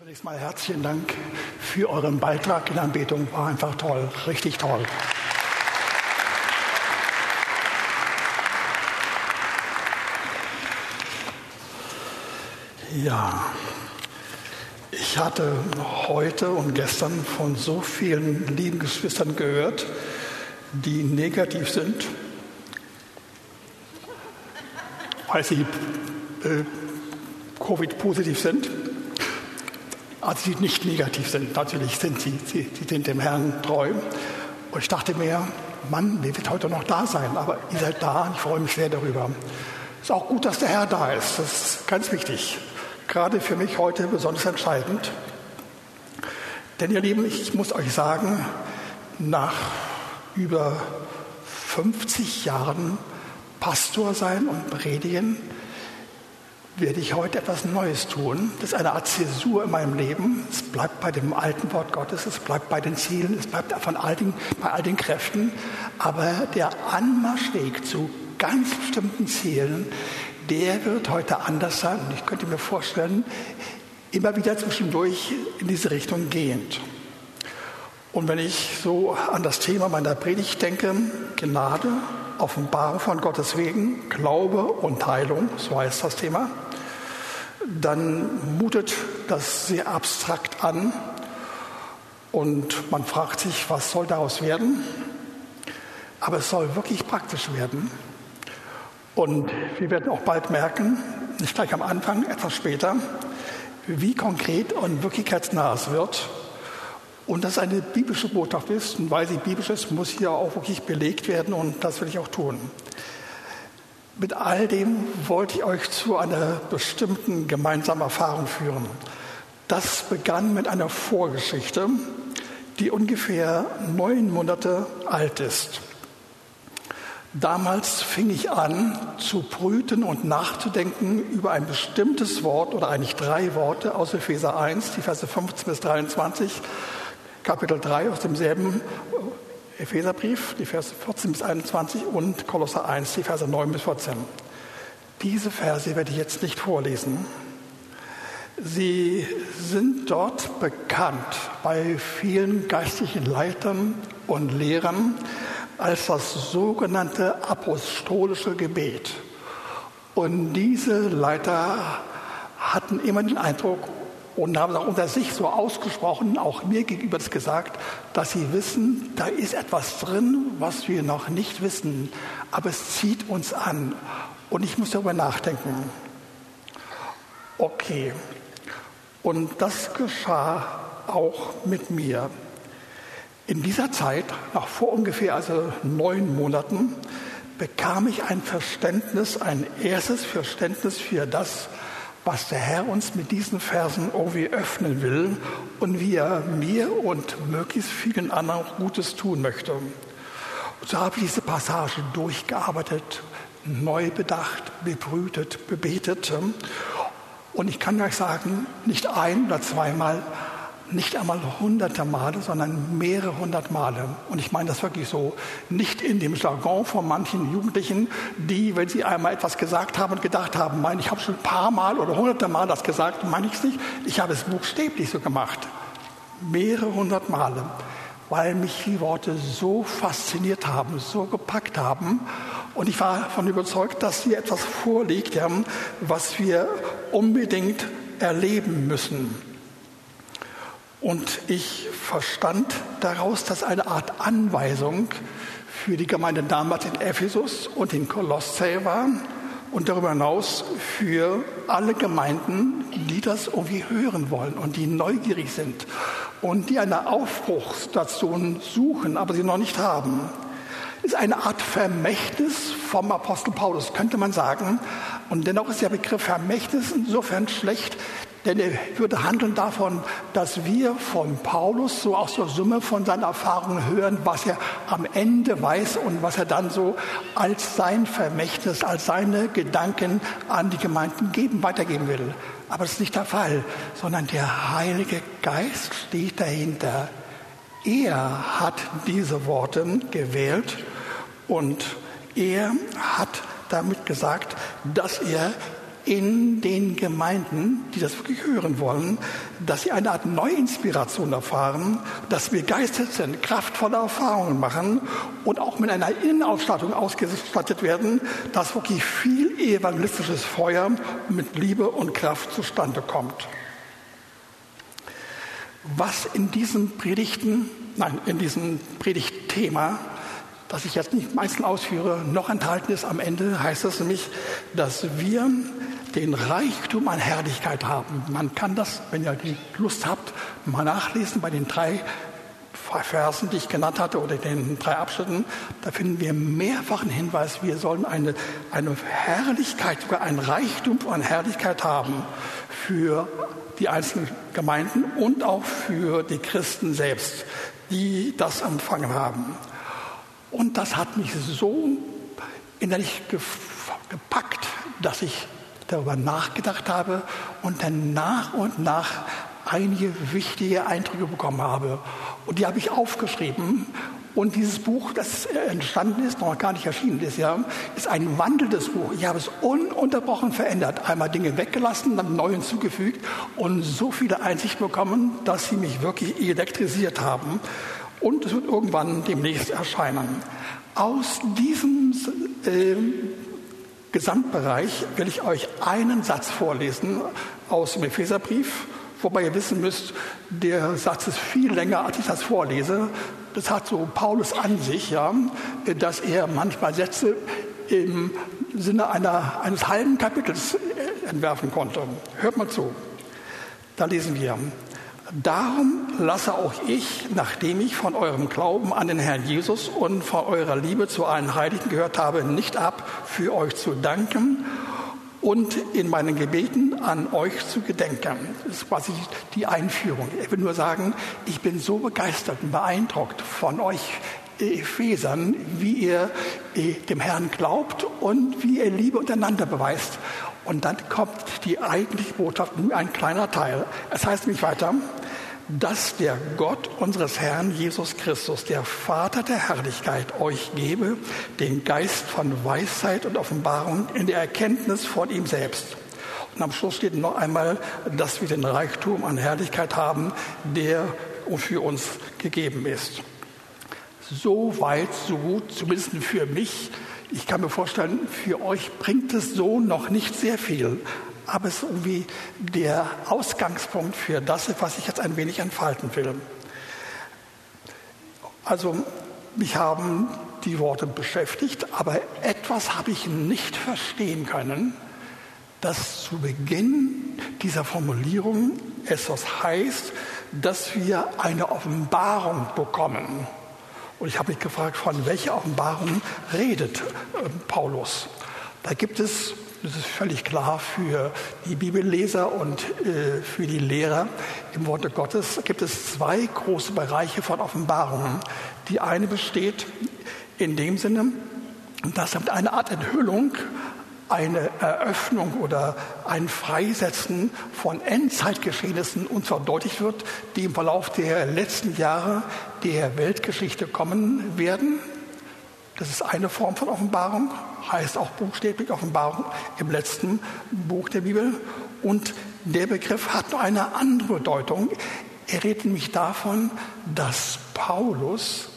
Zunächst mal herzlichen Dank für euren Beitrag in Anbetung. War einfach toll, richtig toll. Ja, ich hatte heute und gestern von so vielen lieben Geschwistern gehört, die negativ sind, weil sie äh, Covid-positiv sind also die nicht negativ sind. Natürlich sind sie, sie, sie sind dem Herrn treu. Und ich dachte mir, Mann, der wird heute noch da sein, aber ihr seid da ich freue mich sehr darüber. Es ist auch gut, dass der Herr da ist. Das ist ganz wichtig. Gerade für mich heute besonders entscheidend. Denn ihr Lieben, ich muss euch sagen, nach über 50 Jahren Pastor sein und predigen, werde ich heute etwas Neues tun. Das ist eine Art Zäsur in meinem Leben. Es bleibt bei dem alten Wort Gottes, es bleibt bei den Zielen, es bleibt von all den, bei all den Kräften. Aber der Anmarschweg zu ganz bestimmten Zielen, der wird heute anders sein. Und ich könnte mir vorstellen, immer wieder zwischendurch in diese Richtung gehend. Und wenn ich so an das Thema meiner Predigt denke, Gnade, Offenbarung von Gottes wegen, Glaube und Heilung, so heißt das Thema, dann mutet das sehr abstrakt an und man fragt sich, was soll daraus werden? Aber es soll wirklich praktisch werden. Und wir werden auch bald merken, nicht gleich am Anfang, etwas später, wie konkret und wirklichkeitsnah es wird. Und dass eine biblische Botschaft ist. Und weil sie biblisch ist, muss hier auch wirklich belegt werden. Und das will ich auch tun. Mit all dem wollte ich euch zu einer bestimmten gemeinsamen Erfahrung führen. Das begann mit einer Vorgeschichte, die ungefähr neun Monate alt ist. Damals fing ich an zu brüten und nachzudenken über ein bestimmtes Wort oder eigentlich drei Worte aus Epheser 1, die Verse 15 bis 23, Kapitel 3 aus demselben Epheserbrief, die Verse 14 bis 21 und Kolosser 1, die Verse 9 bis 14. Diese Verse werde ich jetzt nicht vorlesen. Sie sind dort bekannt bei vielen geistlichen Leitern und Lehrern als das sogenannte apostolische Gebet. Und diese Leiter hatten immer den Eindruck, und haben unter sich so ausgesprochen, auch mir gegenüber das gesagt, dass sie wissen, da ist etwas drin, was wir noch nicht wissen, aber es zieht uns an und ich muss darüber nachdenken. Okay, und das geschah auch mit mir. In dieser Zeit, nach vor ungefähr also neun Monaten, bekam ich ein Verständnis, ein erstes Verständnis für das, was der Herr uns mit diesen Versen irgendwie öffnen will und wie er mir und möglichst vielen anderen auch Gutes tun möchte. Und so habe ich diese Passage durchgearbeitet, neu bedacht, bebrütet, bebetet. Und ich kann euch sagen, nicht ein oder zweimal nicht einmal hunderte Male, sondern mehrere hundert Male. Und ich meine das wirklich so, nicht in dem Jargon von manchen Jugendlichen, die, wenn sie einmal etwas gesagt haben und gedacht haben, meine ich habe schon ein paar Mal oder hunderte Mal das gesagt, meine ich es nicht. Ich habe es buchstäblich so gemacht. Mehrere hundert Male, weil mich die Worte so fasziniert haben, so gepackt haben. Und ich war davon überzeugt, dass hier etwas vorliegt, was wir unbedingt erleben müssen. Und ich verstand daraus, dass eine Art Anweisung für die Gemeinde damals in Ephesus und in Kolossä war und darüber hinaus für alle Gemeinden, die das irgendwie hören wollen und die neugierig sind und die eine Aufbruchsstation suchen, aber sie noch nicht haben. Ist eine Art Vermächtnis vom Apostel Paulus, könnte man sagen. Und dennoch ist der Begriff Vermächtnis insofern schlecht, denn er würde handeln davon, dass wir von Paulus so aus der Summe von seinen Erfahrungen hören, was er am Ende weiß und was er dann so als sein Vermächtnis, als seine Gedanken an die Gemeinden geben, weitergeben will. Aber das ist nicht der Fall, sondern der Heilige Geist steht dahinter. Er hat diese Worte gewählt und er hat damit gesagt, dass er in den Gemeinden, die das wirklich hören wollen, dass sie eine Art Neuinspiration erfahren, dass wir begeistert sind, kraftvolle Erfahrungen machen und auch mit einer Innenausstattung ausgestattet werden, dass wirklich viel evangelistisches Feuer mit Liebe und Kraft zustande kommt. Was in diesen Predigten, nein, in diesem Predigtthema das ich jetzt nicht meistens ausführe, noch enthalten ist am Ende, heißt es nämlich, dass wir den Reichtum an Herrlichkeit haben. Man kann das, wenn ihr die Lust habt, mal nachlesen bei den drei Versen, die ich genannt hatte, oder den drei Abschnitten. Da finden wir mehrfachen Hinweis, wir sollen eine, eine Herrlichkeit, sogar ein Reichtum an Herrlichkeit haben für die einzelnen Gemeinden und auch für die Christen selbst, die das empfangen haben. Und das hat mich so innerlich gepackt, dass ich darüber nachgedacht habe und dann nach und nach einige wichtige Eindrücke bekommen habe. Und die habe ich aufgeschrieben. Und dieses Buch, das entstanden ist, noch gar nicht erschienen ist, ja, ist ein wandelndes Buch. Ich habe es ununterbrochen verändert. Einmal Dinge weggelassen, dann neu hinzugefügt und so viele Einsichten bekommen, dass sie mich wirklich elektrisiert haben. Und es wird irgendwann demnächst erscheinen. Aus diesem äh, Gesamtbereich will ich euch einen Satz vorlesen aus dem Epheserbrief, wobei ihr wissen müsst, der Satz ist viel länger, als ich das vorlese. Das hat so Paulus an sich, ja, dass er manchmal Sätze im Sinne einer, eines halben Kapitels entwerfen konnte. Hört mal zu. Da lesen wir. Darum lasse auch ich, nachdem ich von eurem Glauben an den Herrn Jesus und von eurer Liebe zu allen Heiligen gehört habe, nicht ab, für euch zu danken und in meinen Gebeten an euch zu gedenken. Das ist quasi die Einführung. Ich will nur sagen, ich bin so begeistert und beeindruckt von euch Ephesern, wie ihr äh, dem Herrn glaubt und wie ihr Liebe untereinander beweist. Und dann kommt die eigentliche Botschaft, nur ein kleiner Teil. Es heißt nämlich weiter, dass der Gott unseres Herrn Jesus Christus, der Vater der Herrlichkeit, euch gebe den Geist von Weisheit und Offenbarung in der Erkenntnis von ihm selbst. Und am Schluss steht noch einmal, dass wir den Reichtum an Herrlichkeit haben, der für uns gegeben ist. So weit, so gut, zumindest für mich. Ich kann mir vorstellen, für euch bringt es so noch nicht sehr viel aber es ist irgendwie der Ausgangspunkt für das, was ich jetzt ein wenig entfalten will. Also mich haben die Worte beschäftigt, aber etwas habe ich nicht verstehen können, dass zu Beginn dieser Formulierung es was heißt, dass wir eine Offenbarung bekommen. Und ich habe mich gefragt, von welcher Offenbarung redet äh, Paulus? Da gibt es das ist völlig klar für die Bibelleser und äh, für die Lehrer. Im Worte Gottes gibt es zwei große Bereiche von Offenbarungen. Die eine besteht in dem Sinne, dass damit eine Art Enthüllung, eine Eröffnung oder ein Freisetzen von Endzeitgeschehnissen uns verdeutlicht wird, die im Verlauf der letzten Jahre der Weltgeschichte kommen werden. Das ist eine Form von Offenbarung, heißt auch buchstäblich Offenbarung im letzten Buch der Bibel. Und der Begriff hat noch eine andere Bedeutung. Er redet nämlich davon, dass Paulus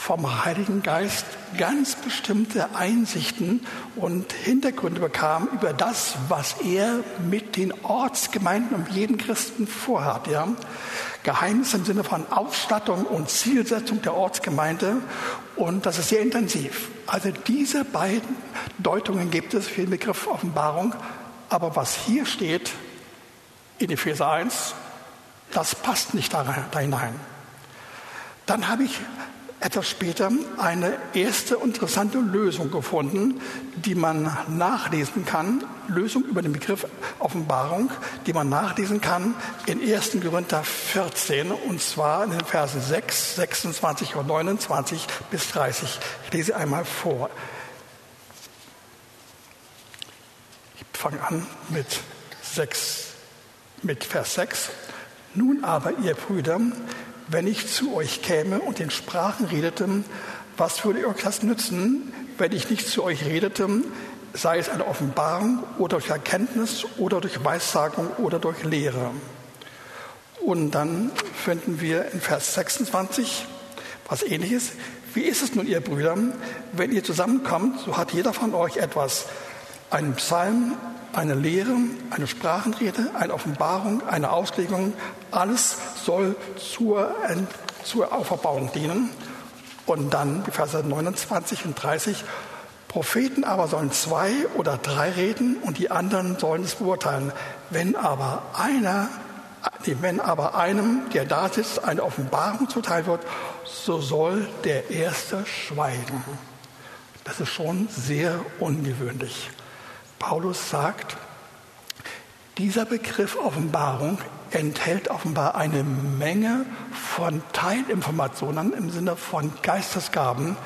vom Heiligen Geist ganz bestimmte Einsichten und Hintergründe bekam über das, was er mit den Ortsgemeinden und jedem Christen vorhat. Ja? Geheimnis im Sinne von Ausstattung und Zielsetzung der Ortsgemeinde und das ist sehr intensiv. Also diese beiden Deutungen gibt es für den Begriff Offenbarung, aber was hier steht in Epheser 1, das passt nicht da hinein. Dann habe ich etwas später eine erste interessante Lösung gefunden, die man nachlesen kann, Lösung über den Begriff Offenbarung, die man nachlesen kann in 1. Korinther 14 und zwar in den Versen 6, 26 und 29 bis 30. Ich lese einmal vor. Ich fange an mit 6, mit Vers 6. Nun aber, ihr Brüder, wenn ich zu euch käme und in Sprachen redete, was würde euch das nützen, wenn ich nicht zu euch redete, sei es eine Offenbarung oder durch Erkenntnis oder durch Weissagung oder durch Lehre. Und dann finden wir in Vers 26 was ähnliches. Wie ist es nun, ihr Brüder, wenn ihr zusammenkommt, so hat jeder von euch etwas, einen Psalm, eine Lehre, eine Sprachenrede, eine Offenbarung, eine Auslegung, alles soll zur, zur Auferbauung dienen. Und dann die Verse 29 und 30. Propheten aber sollen zwei oder drei reden und die anderen sollen es beurteilen. Wenn aber einer, wenn aber einem, der da sitzt, eine Offenbarung zuteil wird, so soll der Erste schweigen. Das ist schon sehr ungewöhnlich. Paulus sagt, dieser Begriff Offenbarung enthält offenbar eine Menge von Teilinformationen im Sinne von Geistesgaben.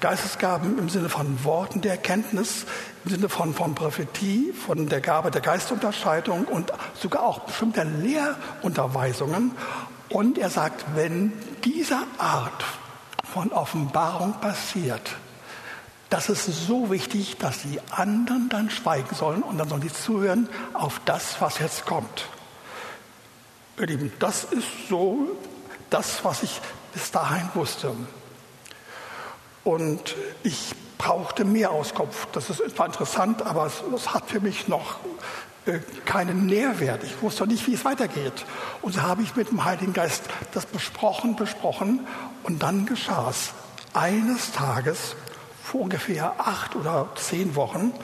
Geistesgaben im Sinne von Worten der Erkenntnis, im Sinne von, von Prophetie, von der Gabe der Geistunterscheidung und sogar auch bestimmter Lehrunterweisungen. Und er sagt, wenn diese Art von Offenbarung passiert, das ist so wichtig, dass die anderen dann schweigen sollen und dann sollen die zuhören auf das, was jetzt kommt. Ihr Lieben, das ist so das, was ich bis dahin wusste. Und ich brauchte mehr Auskunft. Das ist zwar interessant, aber es, es hat für mich noch äh, keinen Nährwert. Ich wusste nicht, wie es weitergeht. Und so habe ich mit dem Heiligen Geist das besprochen, besprochen. Und dann geschah es. Eines Tages, vor ungefähr acht oder zehn Wochen,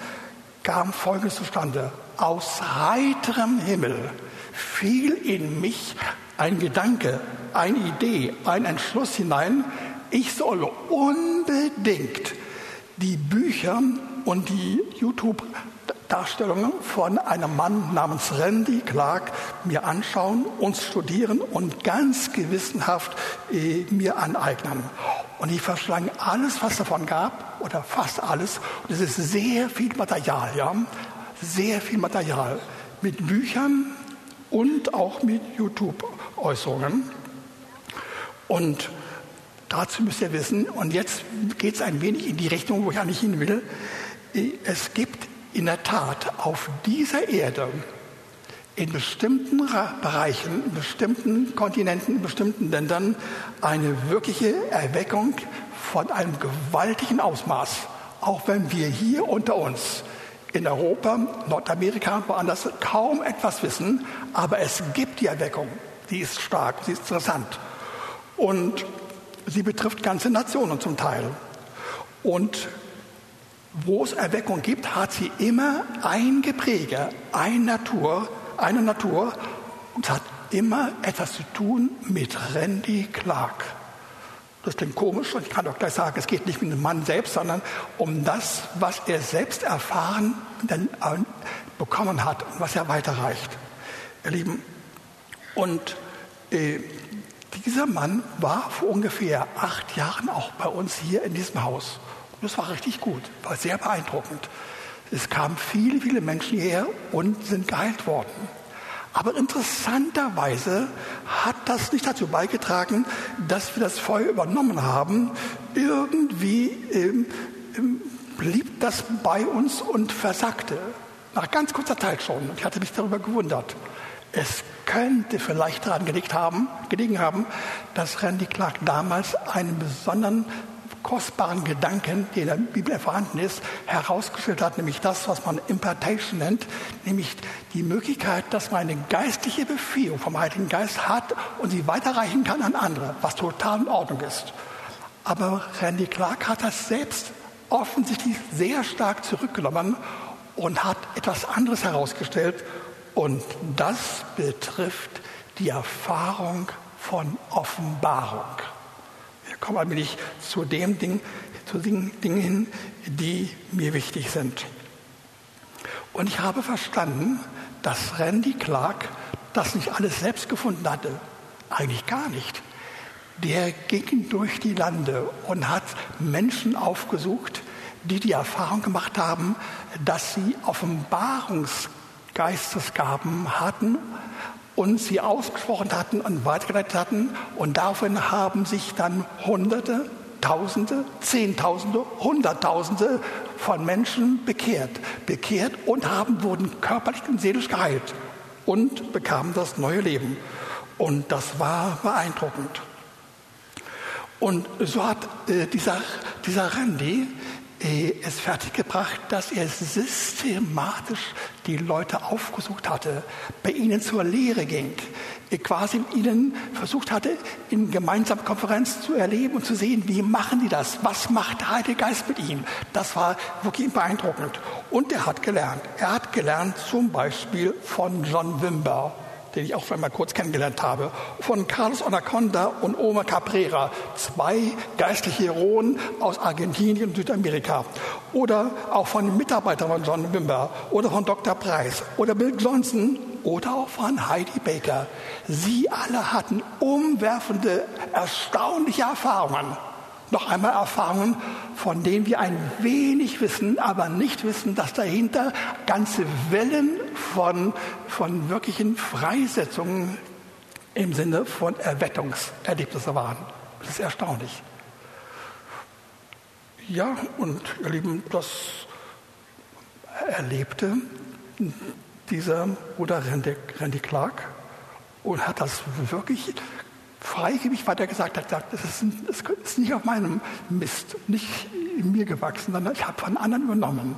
kam Folgendes zustande. Aus heiterem Himmel fiel in mich ein Gedanke, eine Idee, ein Entschluss hinein, ich soll unbedingt die Bücher und die YouTube-Darstellungen von einem Mann namens Randy Clark mir anschauen und studieren und ganz gewissenhaft äh, mir aneignen. Und ich verschlang alles, was davon gab, oder fast alles. Und es ist sehr viel Material, ja, sehr viel Material mit Büchern, und auch mit YouTube-Äußerungen. Und dazu müsst ihr wissen, und jetzt geht es ein wenig in die Richtung, wo ich eigentlich hin will, es gibt in der Tat auf dieser Erde in bestimmten Bereichen, in bestimmten Kontinenten, in bestimmten Ländern eine wirkliche Erweckung von einem gewaltigen Ausmaß. Auch wenn wir hier unter uns in Europa, Nordamerika, woanders kaum etwas wissen, aber es gibt die Erweckung. Die ist stark, sie ist interessant. Und sie betrifft ganze Nationen zum Teil. Und wo es Erweckung gibt, hat sie immer ein Gepräge, eine Natur, eine Natur und hat immer etwas zu tun mit Randy Clark. Das klingt komisch und ich kann auch gleich sagen, es geht nicht um den Mann selbst, sondern um das, was er selbst erfahren äh, bekommen hat und was er weiterreicht. Ihr Lieben, und äh, dieser Mann war vor ungefähr acht Jahren auch bei uns hier in diesem Haus. Das war richtig gut, war sehr beeindruckend. Es kamen viele, viele Menschen hierher und sind geheilt worden. Aber interessanterweise hat das nicht dazu beigetragen, dass wir das Feuer übernommen haben. Irgendwie ähm, ähm, blieb das bei uns und versagte. Nach ganz kurzer Zeit schon. Ich hatte mich darüber gewundert. Es könnte vielleicht daran gelegen haben, gelegen haben dass Randy Clark damals einen besonderen kostbaren Gedanken, der in der Bibel vorhanden ist, herausgestellt hat, nämlich das, was man Impartation nennt, nämlich die Möglichkeit, dass man eine geistliche Befähigung vom Heiligen Geist hat und sie weiterreichen kann an andere, was total in Ordnung ist. Aber Randy Clark hat das selbst offensichtlich sehr stark zurückgenommen und hat etwas anderes herausgestellt und das betrifft die Erfahrung von Offenbarung komme allmählich zu dem Ding, zu den Dingen hin, die mir wichtig sind. Und ich habe verstanden, dass Randy Clark das nicht alles selbst gefunden hatte. Eigentlich gar nicht. Der ging durch die Lande und hat Menschen aufgesucht, die die Erfahrung gemacht haben, dass sie Offenbarungsgeistesgaben hatten und sie ausgesprochen hatten und weitergeleitet hatten. Und daraufhin haben sich dann Hunderte, Tausende, Zehntausende, Hunderttausende von Menschen bekehrt. Bekehrt und haben, wurden körperlich und seelisch geheilt und bekamen das neue Leben. Und das war beeindruckend. Und so hat äh, dieser, dieser Randy es fertiggebracht, dass er systematisch die Leute aufgesucht hatte, bei ihnen zur Lehre ging, äh, quasi ihnen versucht hatte, in gemeinsamen Konferenzen zu erleben und zu sehen, wie machen die das, was macht der Heilige Geist mit ihnen. Das war wirklich beeindruckend. Und er hat gelernt. Er hat gelernt zum Beispiel von John Wimber den ich auch einmal kurz kennengelernt habe, von Carlos Anaconda und Oma Cabrera, zwei geistliche Heroen aus Argentinien und Südamerika. Oder auch von den Mitarbeitern von John Wimber oder von Dr. Price oder Bill Johnson oder auch von Heidi Baker. Sie alle hatten umwerfende, erstaunliche Erfahrungen noch einmal Erfahrungen, von denen wir ein wenig wissen, aber nicht wissen, dass dahinter ganze Wellen von, von wirklichen Freisetzungen im Sinne von Erweckungserlebnissen waren. Das ist erstaunlich. Ja, und ihr Lieben, das erlebte dieser Bruder Randy, Randy Clark und hat das wirklich freigebig weiter gesagt hat, das ist, das ist nicht auf meinem Mist, nicht in mir gewachsen, sondern ich habe von anderen übernommen.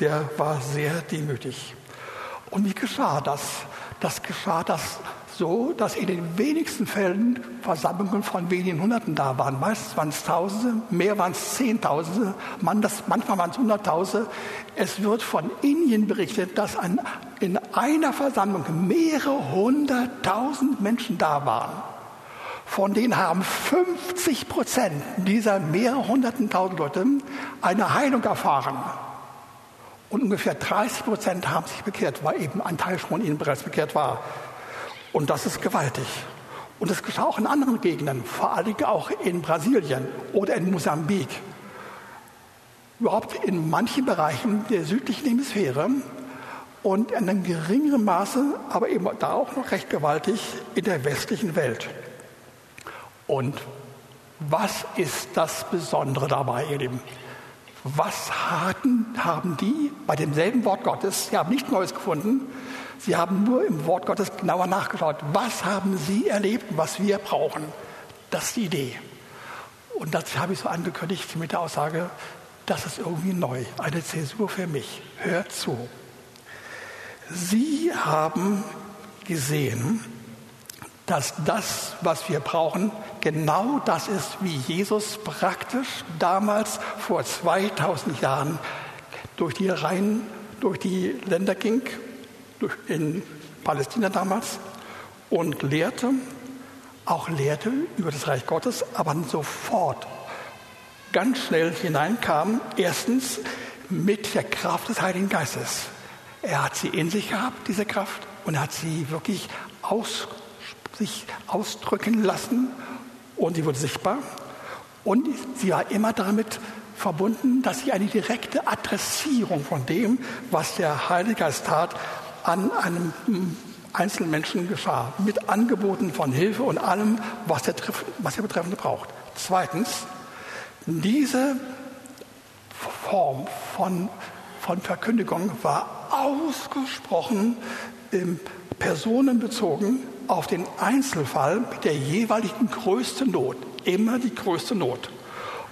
Der war sehr demütig. Und wie geschah das? Das geschah das so, dass in den wenigsten Fällen Versammlungen von wenigen Hunderten da waren. Meistens waren es Tausende, mehr waren es Zehntausende, manchmal waren es Hunderttausende. Es wird von Indien berichtet, dass an, in einer Versammlung mehrere hunderttausend Menschen da waren. Von denen haben 50 Prozent dieser mehrere hunderten tausend Leute eine Heilung erfahren. Und ungefähr 30 Prozent haben sich bekehrt, weil eben ein Teil von ihnen bereits bekehrt war. Und das ist gewaltig. Und das geschah auch in anderen Gegenden, vor allem auch in Brasilien oder in Mosambik. Überhaupt in manchen Bereichen der südlichen Hemisphäre und in einem geringeren Maße, aber eben da auch noch recht gewaltig in der westlichen Welt. Und was ist das Besondere dabei, ihr Lieben? Was hatten, haben die bei demselben Wort Gottes, sie haben nichts Neues gefunden, sie haben nur im Wort Gottes genauer nachgeschaut. Was haben sie erlebt, was wir brauchen? Das ist die Idee. Und das habe ich so angekündigt mit der Aussage, das ist irgendwie neu, eine Zäsur für mich. Hört zu. Sie haben gesehen, dass das, was wir brauchen, genau das ist, wie Jesus praktisch damals vor 2000 Jahren durch die Reihen, durch die Länder ging, in Palästina damals und lehrte, auch lehrte über das Reich Gottes, aber sofort ganz schnell hineinkam, erstens mit der Kraft des Heiligen Geistes. Er hat sie in sich gehabt, diese Kraft, und hat sie wirklich aus, sich ausdrücken lassen und sie wurde sichtbar. Und sie war immer damit verbunden, dass sie eine direkte Adressierung von dem, was der Heilige Geist tat, an einem einzelnen Menschen geschah. Mit Angeboten von Hilfe und allem, was der, was der Betreffende braucht. Zweitens, diese Form von, von Verkündigung war ausgesprochen ähm, personenbezogen auf den Einzelfall mit der jeweiligen größten Not. Immer die größte Not.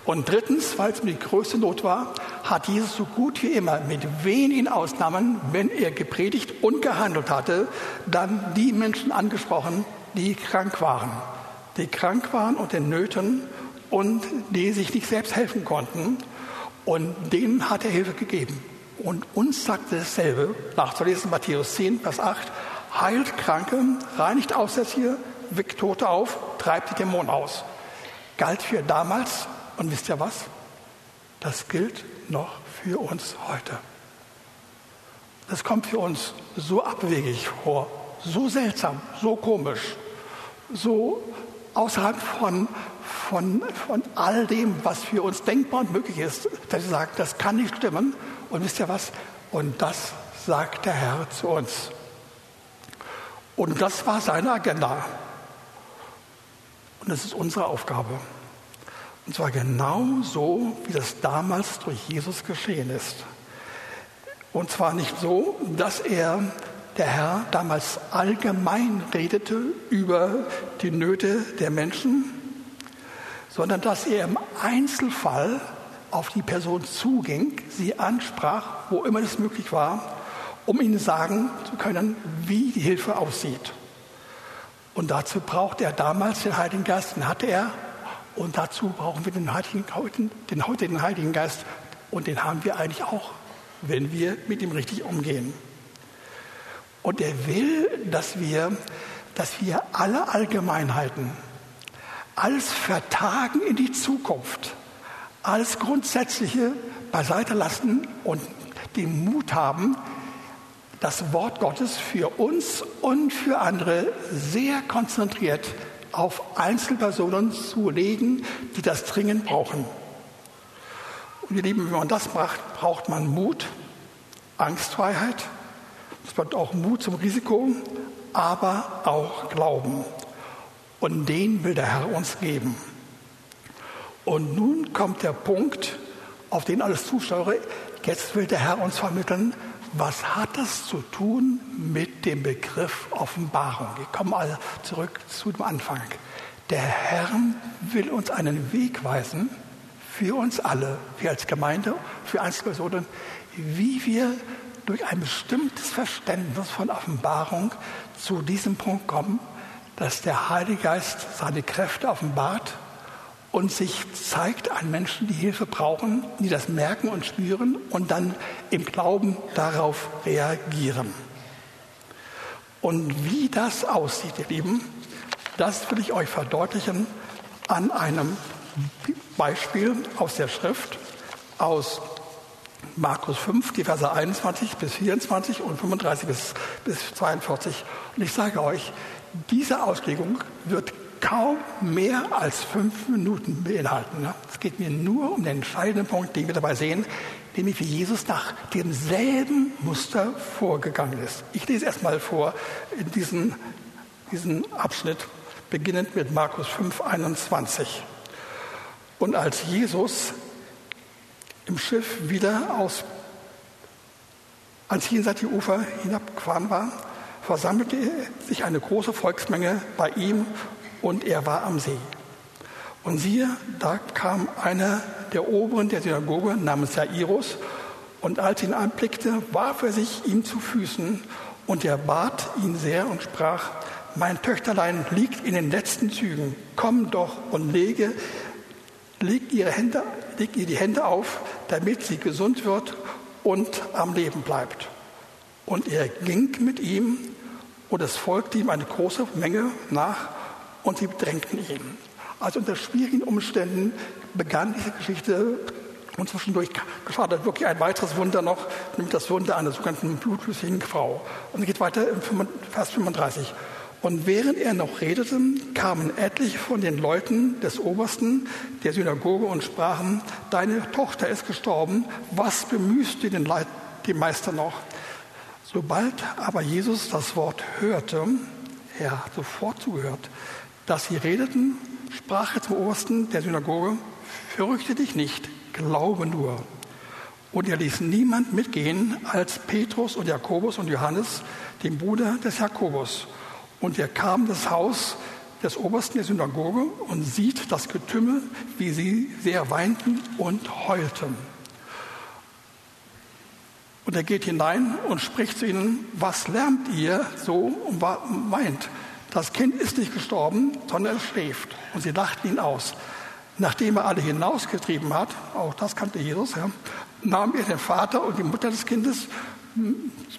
Und drittens, weil es mir die größte Not war, hat Jesus so gut wie immer mit wenigen Ausnahmen, wenn er gepredigt und gehandelt hatte, dann die Menschen angesprochen, die krank waren. Die krank waren und in Nöten und die sich nicht selbst helfen konnten. Und denen hat er Hilfe gegeben. Und uns sagt dasselbe, nachzulesen Matthäus 10, Vers 8, heilt Kranke, reinigt Aussätzige, weckt Tote auf, treibt die Dämonen aus. Galt für damals und wisst ihr was? Das gilt noch für uns heute. Das kommt für uns so abwegig vor, so seltsam, so komisch, so außerhalb von, von, von all dem, was für uns denkbar und möglich ist, dass wir sagen, das kann nicht stimmen. Und wisst ihr was? Und das sagt der Herr zu uns. Und das war seine Agenda. Und das ist unsere Aufgabe. Und zwar genau so, wie das damals durch Jesus geschehen ist. Und zwar nicht so, dass er, der Herr, damals allgemein redete über die Nöte der Menschen, sondern dass er im Einzelfall auf die Person zuging, sie ansprach, wo immer es möglich war, um ihnen sagen zu können, wie die Hilfe aussieht. Und dazu brauchte er damals den Heiligen Geist, den hatte er. Und dazu brauchen wir den heutigen, den heutigen Heiligen Geist. Und den haben wir eigentlich auch wenn wir mit ihm richtig umgehen. Und er will, dass wir, dass wir alle Allgemeinheiten, alles Vertagen in die Zukunft, alles Grundsätzliche beiseite lassen und den Mut haben, das Wort Gottes für uns und für andere sehr konzentriert auf Einzelpersonen zu legen, die das dringend brauchen. Und ihr Lieben, wenn man das macht, braucht man Mut, Angstfreiheit, es braucht auch Mut zum Risiko, aber auch Glauben. Und den will der Herr uns geben. Und nun kommt der Punkt, auf den alles zusteuere. Jetzt will der Herr uns vermitteln, was hat das zu tun mit dem Begriff Offenbarung? Wir kommen also zurück zu dem Anfang. Der Herr will uns einen Weg weisen, für uns alle, wir als Gemeinde, für Einzelpersonen, wie wir durch ein bestimmtes Verständnis von Offenbarung zu diesem Punkt kommen, dass der Heilige Geist seine Kräfte offenbart und sich zeigt an Menschen, die Hilfe brauchen, die das merken und spüren und dann im Glauben darauf reagieren. Und wie das aussieht, ihr Lieben, das will ich euch verdeutlichen an einem Beispiel aus der Schrift, aus Markus 5, die Verse 21 bis 24 und 35 bis, bis 42. Und ich sage euch, diese Auslegung wird kaum mehr als fünf Minuten beinhalten. Es geht mir nur um den entscheidenden Punkt, den wir dabei sehen, nämlich wie Jesus nach demselben Muster vorgegangen ist. Ich lese erstmal vor in diesen, diesen Abschnitt, beginnend mit Markus 5, 21. Und als Jesus im Schiff wieder aus, ans jenseitige Ufer hinabgefahren war, versammelte sich eine große Volksmenge bei ihm und er war am See. Und siehe, da kam einer der Oberen der Synagoge namens Jairus und als ihn anblickte, warf er sich ihm zu Füßen und er bat ihn sehr und sprach, mein Töchterlein liegt in den letzten Zügen, komm doch und lege legt, ihre Hände, legt ihr die Hände auf, damit sie gesund wird und am Leben bleibt. Und er ging mit ihm und es folgte ihm eine große Menge nach und sie bedrängten ihn. Also unter schwierigen Umständen begann diese Geschichte und zwischendurch geschah dann wirklich ein weiteres Wunder noch, nämlich das Wunder einer sogenannten blutflüssigen Frau. Und es geht weiter im Vers 35. Und während er noch redete, kamen etliche von den Leuten des Obersten der Synagoge und sprachen, deine Tochter ist gestorben, was bemühst du den, Leid, den Meister noch? Sobald aber Jesus das Wort hörte, er hat sofort zugehört, dass sie redeten, sprach er zum Obersten der Synagoge, fürchte dich nicht, glaube nur. Und er ließ niemand mitgehen als Petrus und Jakobus und Johannes, den Bruder des Jakobus. Und er kam das Haus des Obersten der Synagoge und sieht das Getümmel, wie sie sehr weinten und heulten. Und er geht hinein und spricht zu ihnen, was lernt ihr so und weint? Das Kind ist nicht gestorben, sondern es schläft. Und sie lachten ihn aus. Nachdem er alle hinausgetrieben hat, auch das kannte Jesus, ja, nahm er den Vater und die Mutter des Kindes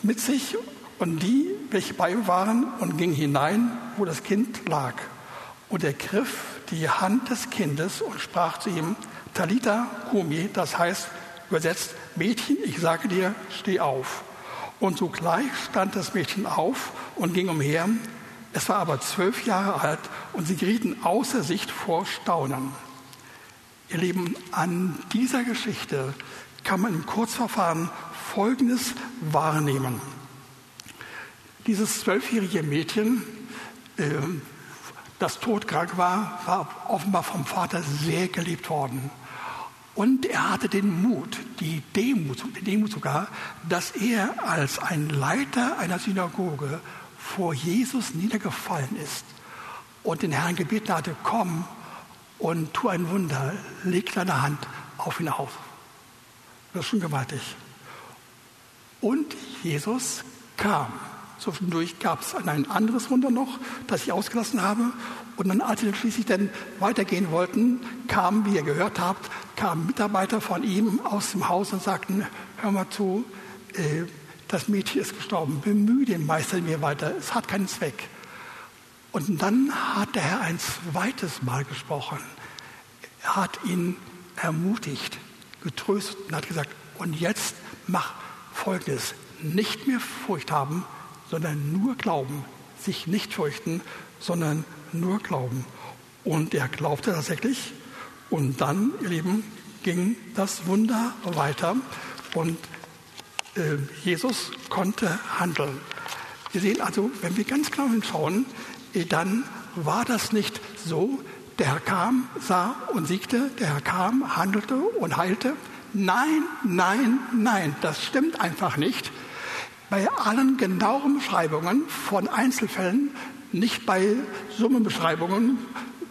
mit sich und die, welche bei ihm waren, und ging hinein, wo das Kind lag. Und er griff die Hand des Kindes und sprach zu ihm, Talita Kumi, das heißt übersetzt, Mädchen, ich sage dir, steh auf. Und sogleich stand das Mädchen auf und ging umher. Es war aber zwölf Jahre alt und sie gerieten außer Sicht vor Staunen. Ihr Lieben, an dieser Geschichte kann man im Kurzverfahren Folgendes wahrnehmen. Dieses zwölfjährige Mädchen, äh, das todkrank war, war offenbar vom Vater sehr geliebt worden. Und er hatte den Mut, die Demut, die Demut sogar, dass er als ein Leiter einer Synagoge vor Jesus niedergefallen ist und den Herrn gebeten hatte, komm und tu ein Wunder, leg deine Hand auf ihn auf. Das ist schon gewaltig. Und Jesus kam. Zwischendurch gab es ein anderes Wunder noch, das ich ausgelassen habe. Und dann, als sie schließlich dann weitergehen wollten, kamen, wie ihr gehört habt, kamen Mitarbeiter von ihm aus dem Haus und sagten, hör mal zu, äh, das Mädchen ist gestorben, bemühe den Meister mir weiter, es hat keinen Zweck. Und dann hat der Herr ein zweites Mal gesprochen. Er hat ihn ermutigt, getröstet und hat gesagt, und jetzt mach Folgendes, nicht mehr Furcht haben, sondern nur glauben, sich nicht fürchten, sondern nur glauben. Und er glaubte tatsächlich. Und dann, ihr Lieben, ging das Wunder weiter und Jesus konnte handeln. Wir sehen also, wenn wir ganz genau hinschauen, äh, dann war das nicht so, der Herr kam, sah und siegte, der Herr kam, handelte und heilte. Nein, nein, nein, das stimmt einfach nicht. Bei allen genauen Beschreibungen von Einzelfällen nicht bei Summenbeschreibungen,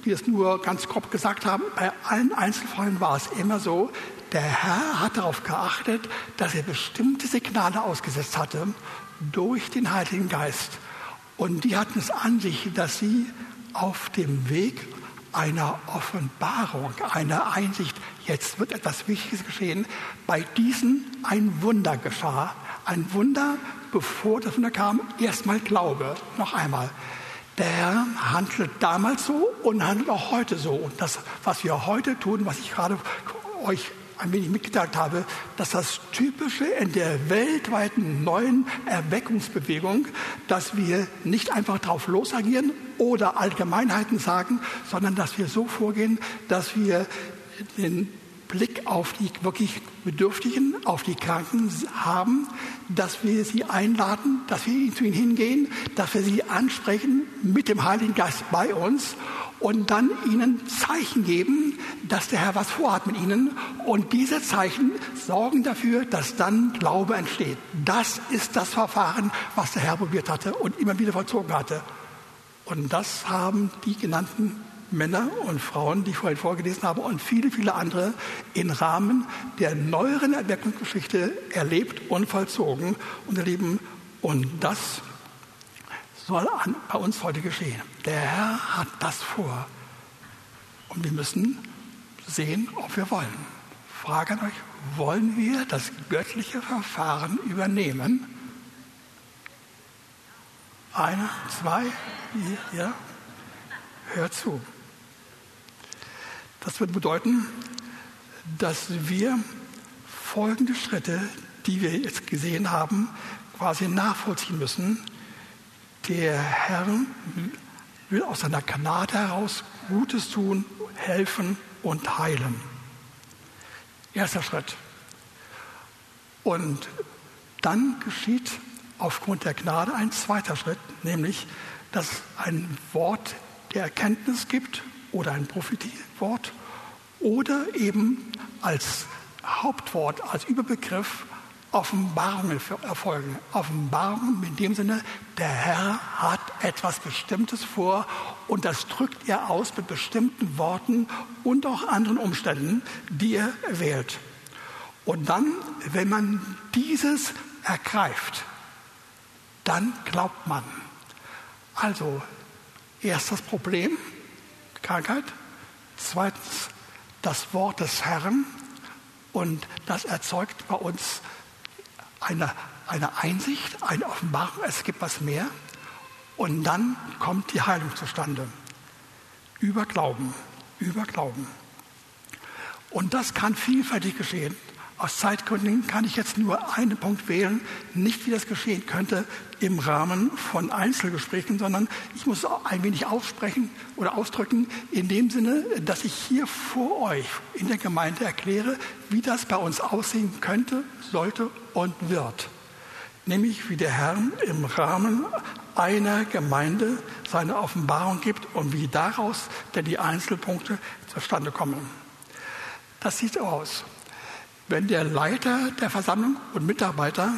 die es nur ganz grob gesagt haben. Bei allen Einzelfällen war es immer so, der Herr hat darauf geachtet, dass er bestimmte Signale ausgesetzt hatte durch den Heiligen Geist. Und die hatten es an sich, dass sie auf dem Weg einer Offenbarung, einer Einsicht, jetzt wird etwas Wichtiges geschehen, bei diesen ein Wunder geschah. Ein Wunder, bevor das Wunder kam, erstmal Glaube, noch einmal. Der Herr handelt damals so und handelt auch heute so. Und das, was wir heute tun, was ich gerade euch ein wenig mitgeteilt habe, dass das Typische in der weltweiten neuen Erweckungsbewegung, dass wir nicht einfach drauf losagieren oder Allgemeinheiten sagen, sondern dass wir so vorgehen, dass wir den Blick auf die wirklich Bedürftigen, auf die Kranken haben, dass wir sie einladen, dass wir zu ihnen hingehen, dass wir sie ansprechen mit dem Heiligen Geist bei uns und dann ihnen Zeichen geben, dass der Herr was vorhat mit ihnen. Und diese Zeichen sorgen dafür, dass dann Glaube entsteht. Das ist das Verfahren, was der Herr probiert hatte und immer wieder vollzogen hatte. Und das haben die genannten Männer und Frauen, die ich vorhin vorgelesen habe, und viele, viele andere im Rahmen der neueren Erweckungsgeschichte erlebt und vollzogen und erleben. Und das soll bei uns heute geschehen. Der Herr hat das vor. Und wir müssen sehen, ob wir wollen. Frage an euch, wollen wir das göttliche Verfahren übernehmen? Einer, zwei, ja, hört zu. Das würde bedeuten, dass wir folgende Schritte, die wir jetzt gesehen haben, quasi nachvollziehen müssen. Der Herr will aus seiner Gnade heraus Gutes tun, helfen und heilen. Erster Schritt. Und dann geschieht aufgrund der Gnade ein zweiter Schritt, nämlich, dass ein Wort der Erkenntnis gibt oder ein Prophetiewort oder eben als Hauptwort, als Überbegriff Offenbarungen erfolgen. Offenbarungen in dem Sinne, der Herr hat etwas Bestimmtes vor und das drückt er aus mit bestimmten Worten und auch anderen Umständen, die er wählt. Und dann, wenn man dieses ergreift, dann glaubt man. Also, erstes Problem, Krankheit. Zweitens das Wort des Herrn. Und das erzeugt bei uns eine, eine Einsicht, eine Offenbarung. Es gibt was mehr. Und dann kommt die Heilung zustande. Über Glauben. Über Glauben. Und das kann vielfältig geschehen. Aus Zeitgründen kann ich jetzt nur einen Punkt wählen, nicht wie das geschehen könnte im Rahmen von Einzelgesprächen, sondern ich muss ein wenig aussprechen oder ausdrücken in dem Sinne, dass ich hier vor euch in der Gemeinde erkläre, wie das bei uns aussehen könnte, sollte und wird. Nämlich wie der Herr im Rahmen einer Gemeinde seine Offenbarung gibt und wie daraus denn die Einzelpunkte zustande kommen. Das sieht so aus. Wenn der Leiter der Versammlung und Mitarbeiter,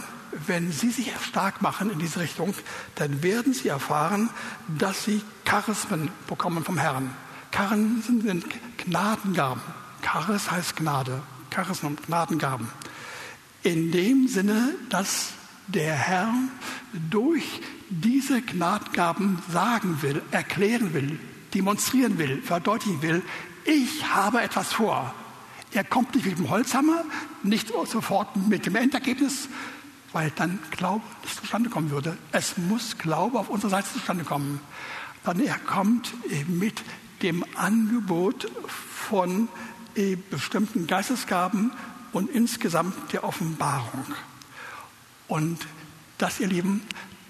wenn sie sich stark machen in diese Richtung, dann werden sie erfahren, dass sie Charismen bekommen vom Herrn. Charismen sind Gnadengaben. Charis heißt Gnade. Charismen, Gnadengaben. In dem Sinne, dass der Herr durch diese Gnadengaben sagen will, erklären will, demonstrieren will, verdeutlichen will, ich habe etwas vor. Er kommt nicht mit dem Holzhammer, nicht sofort mit dem Endergebnis, weil dann Glaube nicht zustande kommen würde. Es muss Glaube auf unserer Seite zustande kommen. Sondern er kommt mit dem Angebot von äh, bestimmten Geistesgaben und insgesamt der Offenbarung. Und das, ihr Lieben,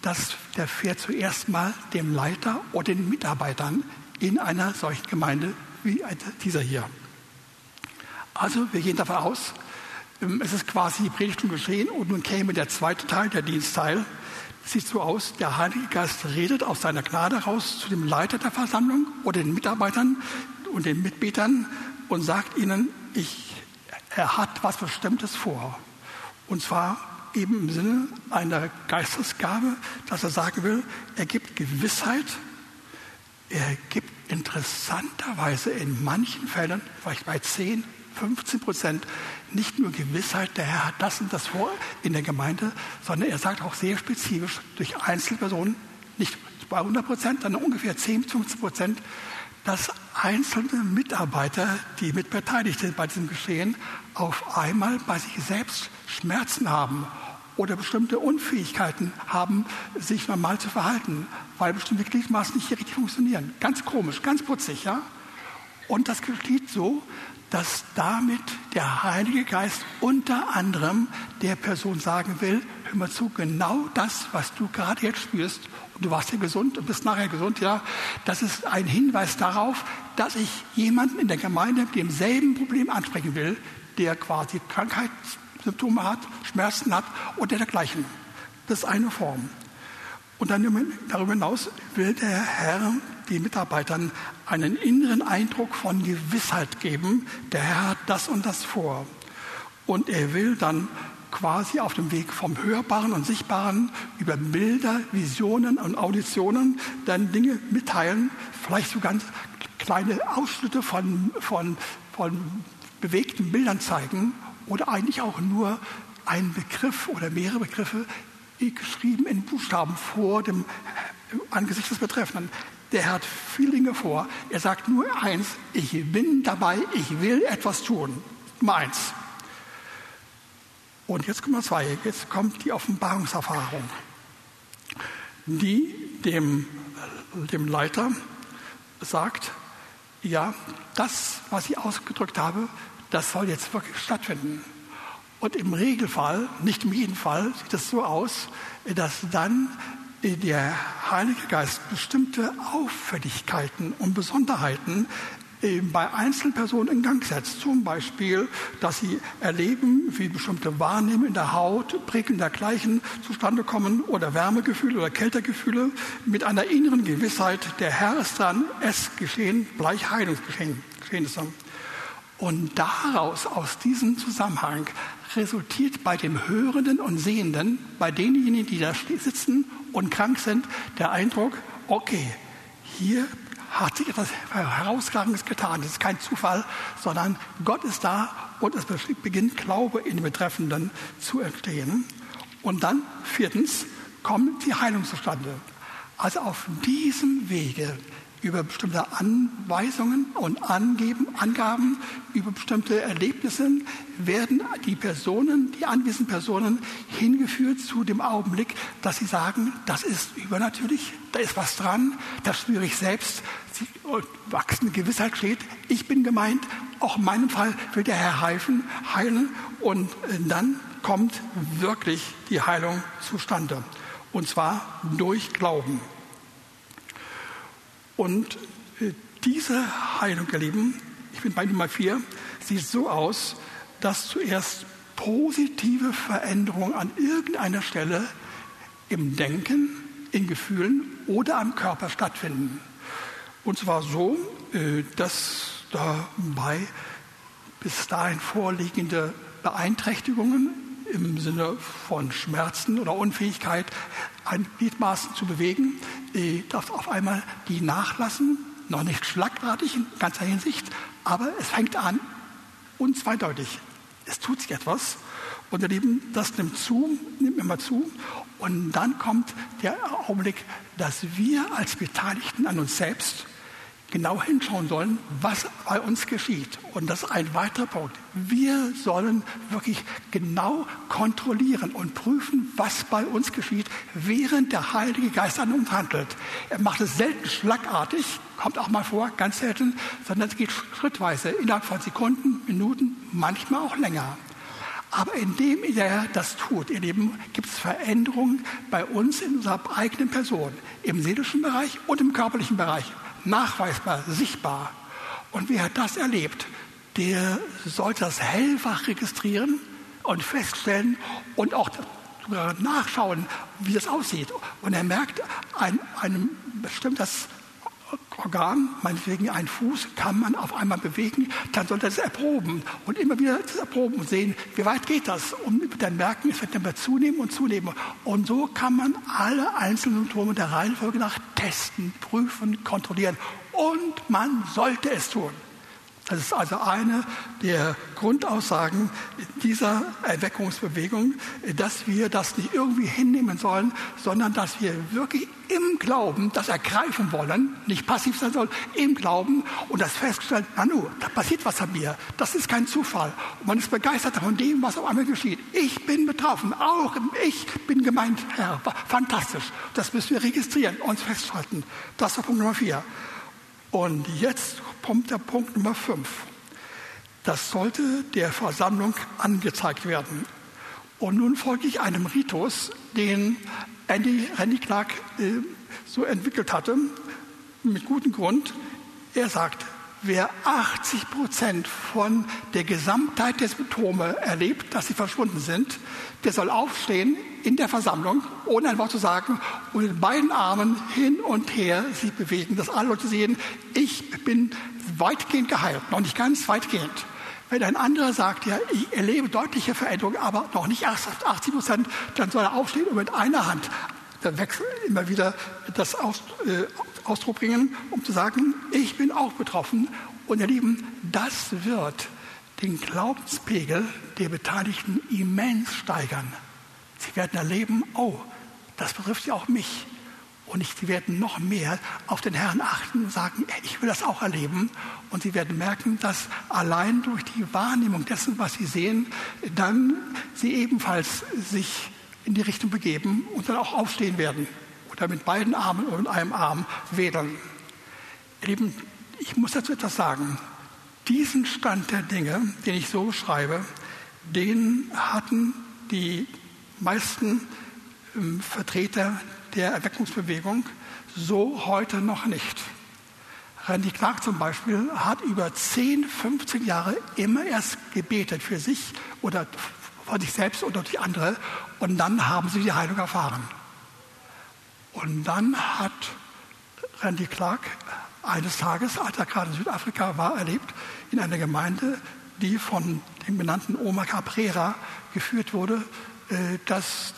das erfährt zuerst mal dem Leiter oder den Mitarbeitern in einer solchen Gemeinde wie dieser hier. Also wir gehen davon aus, ähm, es ist quasi die Predigt schon geschehen und nun käme der zweite Teil, der Dienstteil. Es sieht so aus, der Heilige Geist redet aus seiner Gnade raus zu dem Leiter der Versammlung oder den Mitarbeitern und den Mitbetern und sagt ihnen, ich, er hat was Bestimmtes vor. Und zwar eben im Sinne einer Geistesgabe, dass er sagen will, er gibt Gewissheit, er gibt interessanterweise in manchen Fällen, vielleicht bei 10, 15 Prozent, nicht nur Gewissheit, der Herr hat das und das vor in der Gemeinde, sondern er sagt auch sehr spezifisch durch Einzelpersonen, nicht bei 100 Prozent, sondern ungefähr 10, 15 Prozent, dass einzelne Mitarbeiter, die mit beteiligt sind bei diesem Geschehen, auf einmal bei sich selbst Schmerzen haben oder bestimmte Unfähigkeiten haben, sich normal zu verhalten, weil bestimmte Gliedmaßen nicht richtig funktionieren. Ganz komisch, ganz putzig, ja? Und das geschieht so, dass damit der Heilige Geist unter anderem der Person sagen will, hör mal zu, genau das, was du gerade jetzt spürst, und du warst ja gesund und bist nachher gesund, ja, das ist ein Hinweis darauf, dass ich jemanden in der Gemeinde mit demselben Problem ansprechen will, der quasi Krankheitssymptome hat, Schmerzen hat oder dergleichen. Das ist eine Form. Und dann darüber hinaus will der Herr den Mitarbeitern einen inneren Eindruck von Gewissheit geben, der Herr hat das und das vor. Und er will dann quasi auf dem Weg vom Hörbaren und Sichtbaren über Bilder, Visionen und Auditionen dann Dinge mitteilen, vielleicht so ganz kleine Ausschnitte von, von, von bewegten Bildern zeigen oder eigentlich auch nur einen Begriff oder mehrere Begriffe geschrieben in Buchstaben vor dem Angesicht des Betreffenden. Der hat viele Dinge vor. Er sagt nur eins, ich bin dabei, ich will etwas tun. Nummer eins. Und jetzt kommt zwei. Jetzt kommt die Offenbarungserfahrung, die dem, dem Leiter sagt, ja, das, was ich ausgedrückt habe, das soll jetzt wirklich stattfinden. Und im Regelfall, nicht in jedem Fall, sieht es so aus, dass dann der Heilige Geist bestimmte Auffälligkeiten und Besonderheiten bei Einzelpersonen in Gang setzt. Zum Beispiel, dass sie erleben, wie bestimmte Wahrnehmungen in der Haut, Prickeln dergleichen zustande kommen oder Wärmegefühle oder Kältegefühle mit einer inneren Gewissheit, der Herr ist dran, es geschehen, gleich Heilungsgeschehen. Und daraus, aus diesem Zusammenhang, resultiert bei dem Hörenden und Sehenden, bei denjenigen, die da sitzen und krank sind, der Eindruck, okay, hier hat sich etwas Herausragendes getan. Das ist kein Zufall, sondern Gott ist da und es beginnt Glaube in den Betreffenden zu entstehen. Und dann, viertens, kommt die Heilung zustande. Also auf diesem Wege über bestimmte Anweisungen und Angeben, Angaben, über bestimmte Erlebnisse werden die Personen, die anwesenden Personen hingeführt zu dem Augenblick, dass sie sagen, das ist übernatürlich, da ist was dran, das spüre ich selbst, sie wachsende Gewissheit steht, ich bin gemeint, auch in meinem Fall will der Herr heilen, heilen und dann kommt wirklich die Heilung zustande. Und zwar durch Glauben. Und äh, diese Heilung, ihr Lieben, ich bin bei Nummer vier, sieht so aus, dass zuerst positive Veränderungen an irgendeiner Stelle im Denken, in Gefühlen oder am Körper stattfinden. Und zwar so, äh, dass dabei bis dahin vorliegende Beeinträchtigungen im Sinne von Schmerzen oder Unfähigkeit, ein Gliedmaßen zu bewegen, äh, dass auf einmal die nachlassen, noch nicht schlagartig in ganzer Hinsicht, aber es fängt an, unzweideutig. Es tut sich etwas und ihr Lieben, das nimmt zu, nimmt immer zu und dann kommt der Augenblick, dass wir als Beteiligten an uns selbst genau hinschauen sollen, was bei uns geschieht. Und das ist ein weiterer Punkt. Wir sollen wirklich genau kontrollieren und prüfen, was bei uns geschieht, während der Heilige Geist an uns handelt. Er macht es selten schlagartig, kommt auch mal vor, ganz selten, sondern es geht schrittweise, innerhalb von Sekunden, Minuten, manchmal auch länger. Aber indem er das tut, ihr Lieben, gibt es Veränderungen bei uns in unserer eigenen Person, im seelischen Bereich und im körperlichen Bereich nachweisbar, sichtbar. Und wer das erlebt, der sollte das hellwach registrieren und feststellen und auch nachschauen, wie das aussieht. Und er merkt, ein, ein bestimmtes Organ, meinetwegen ein Fuß, kann man auf einmal bewegen, dann sollte er es erproben und immer wieder das erproben und sehen, wie weit geht das. Und dann merken, es wird immer zunehmen und zunehmen. Und so kann man alle einzelnen Symptome der Reihenfolge nach testen, prüfen, kontrollieren. Und man sollte es tun. Das ist also eine der Grundaussagen dieser Erweckungsbewegung, dass wir das nicht irgendwie hinnehmen sollen, sondern dass wir wirklich im Glauben das ergreifen wollen, nicht passiv sein sollen, im Glauben und das feststellen, Nanu, da passiert was an mir. Das ist kein Zufall. Und man ist begeistert von dem, was auf einmal geschieht. Ich bin betroffen, auch ich bin gemeint, Herr. Fantastisch. Das müssen wir registrieren, uns festhalten. Das ist Punkt Nummer vier. Und jetzt kommt der Punkt Nummer fünf. Das sollte der Versammlung angezeigt werden. Und nun folge ich einem Ritus, den Andy, Randy Clark äh, so entwickelt hatte, mit gutem Grund. Er sagt, wer 80 Prozent von der Gesamtheit der Symptome erlebt, dass sie verschwunden sind, der soll aufstehen in der Versammlung, ohne ein Wort zu sagen, und mit beiden Armen hin und her sich bewegen, dass alle Leute sehen, ich bin weitgehend geheilt, noch nicht ganz weitgehend. Wenn ein anderer sagt, ja, ich erlebe deutliche Veränderungen, aber noch nicht erst 80 Prozent, dann soll er aufstehen und mit einer Hand dann wechseln, immer wieder das Aus, äh, Ausdruck bringen, um zu sagen, ich bin auch betroffen. Und ihr Lieben, das wird den Glaubenspegel der Beteiligten immens steigern. Sie werden erleben, oh, das betrifft ja auch mich. Und sie werden noch mehr auf den Herrn achten und sagen, ich will das auch erleben. Und sie werden merken, dass allein durch die Wahrnehmung dessen, was sie sehen, dann sie ebenfalls sich in die Richtung begeben und dann auch aufstehen werden. Oder mit beiden Armen mit einem Arm wedeln. Lieben, ich muss dazu etwas sagen. Diesen Stand der Dinge, den ich so beschreibe, den hatten die meisten ähm, Vertreter der Erweckungsbewegung so heute noch nicht. Randy Clark zum Beispiel hat über 10, 15 Jahre immer erst gebetet für sich oder vor sich selbst oder durch andere und dann haben sie die Heilung erfahren. Und dann hat Randy Clark eines Tages, als er gerade in Südafrika war, erlebt, in einer Gemeinde, die von dem benannten Oma Caprera geführt wurde, äh, dass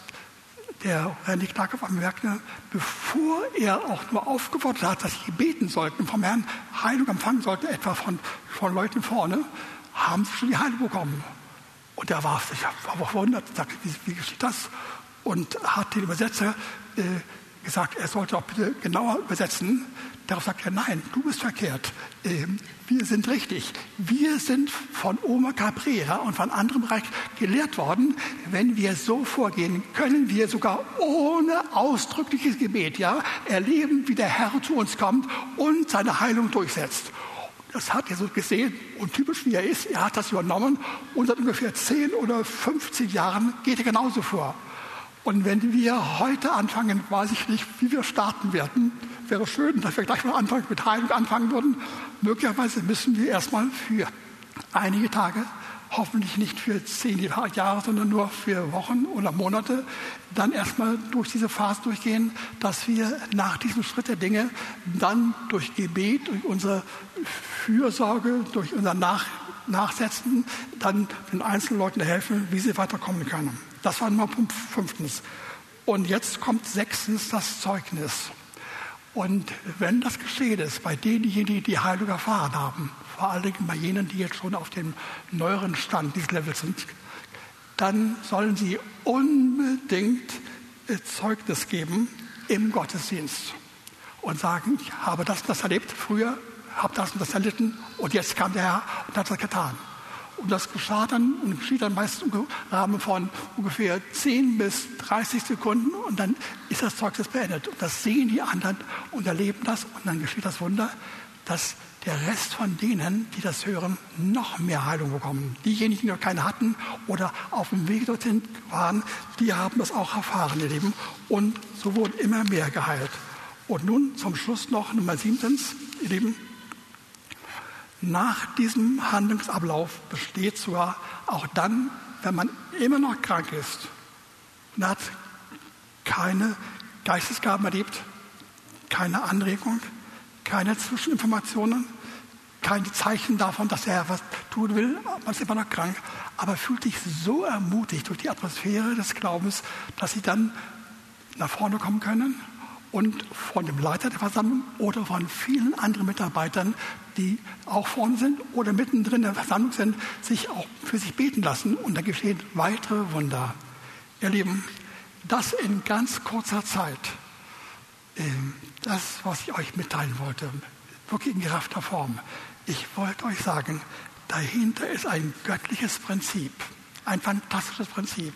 der Randy Clark auf einmal merkte, bevor er auch nur aufgefordert hat, dass sie beten sollten, vom Herrn Heilung empfangen sollten, etwa von, von Leuten vorne, haben sie schon die Heilung bekommen. Und er war sich verwundert, sagte, wie, wie geschieht das? Und hat den Übersetzer äh, gesagt, er sollte auch bitte genauer übersetzen. Darauf sagt er, nein, du bist verkehrt. Ähm, wir sind richtig. Wir sind von Oma Cabrera und von anderen Bereichen gelehrt worden. Wenn wir so vorgehen, können wir sogar ohne ausdrückliches Gebet ja, erleben, wie der Herr zu uns kommt und seine Heilung durchsetzt. Das hat er so gesehen und typisch wie er ist, er hat das übernommen und seit ungefähr 10 oder 15 Jahren geht er genauso vor. Und wenn wir heute anfangen, weiß ich nicht, wie wir starten werden. Wäre schön, dass wir gleich mal anfangen, mit Heilung anfangen würden. Möglicherweise müssen wir erstmal für einige Tage hoffentlich nicht für zehn Jahre, sondern nur für Wochen oder Monate, dann erstmal durch diese Phase durchgehen, dass wir nach diesem Schritt der Dinge dann durch Gebet, durch unsere Fürsorge, durch unser nach Nachsetzen, dann den einzelnen Leuten helfen, wie sie weiterkommen können. Das war Punkt fünftens. Und jetzt kommt sechstens das Zeugnis. Und wenn das geschehen ist, bei denjenigen, die Heilung erfahren haben, vor allen Dingen bei jenen, die jetzt schon auf dem neueren Stand dieses Levels sind, dann sollen sie unbedingt Zeugnis geben im Gottesdienst und sagen, ich habe das und das erlebt früher, habe das und das erlitten und jetzt kam der Herr und hat das getan. Und das geschah dann und geschieht dann meist im Rahmen von ungefähr 10 bis 30 Sekunden und dann ist das Zeugnis beendet. Und das sehen die anderen und erleben das und dann geschieht das Wunder, dass der Rest von denen, die das hören, noch mehr Heilung bekommen. Diejenigen, die noch keine hatten oder auf dem Weg dorthin waren, die haben das auch erfahren, ihr Leben. Und so wurden immer mehr geheilt. Und nun zum Schluss noch Nummer siebtens, ihr Lieben, nach diesem Handlungsablauf besteht sogar auch dann, wenn man immer noch krank ist und hat keine Geistesgaben erlebt, keine Anregung, keine Zwischeninformationen, keine Zeichen davon, dass er was tun will, man ist immer noch krank, aber fühlt sich so ermutigt durch die Atmosphäre des Glaubens, dass sie dann nach vorne kommen können und von dem Leiter der Versammlung oder von vielen anderen Mitarbeitern, die auch vorne sind oder mittendrin in der Versammlung sind, sich auch für sich beten lassen und da geschehen weitere Wunder. Ihr Lieben, das in ganz kurzer Zeit, ähm, das, was ich euch mitteilen wollte, wirklich in geraffter Form. Ich wollte euch sagen, dahinter ist ein göttliches Prinzip, ein fantastisches Prinzip.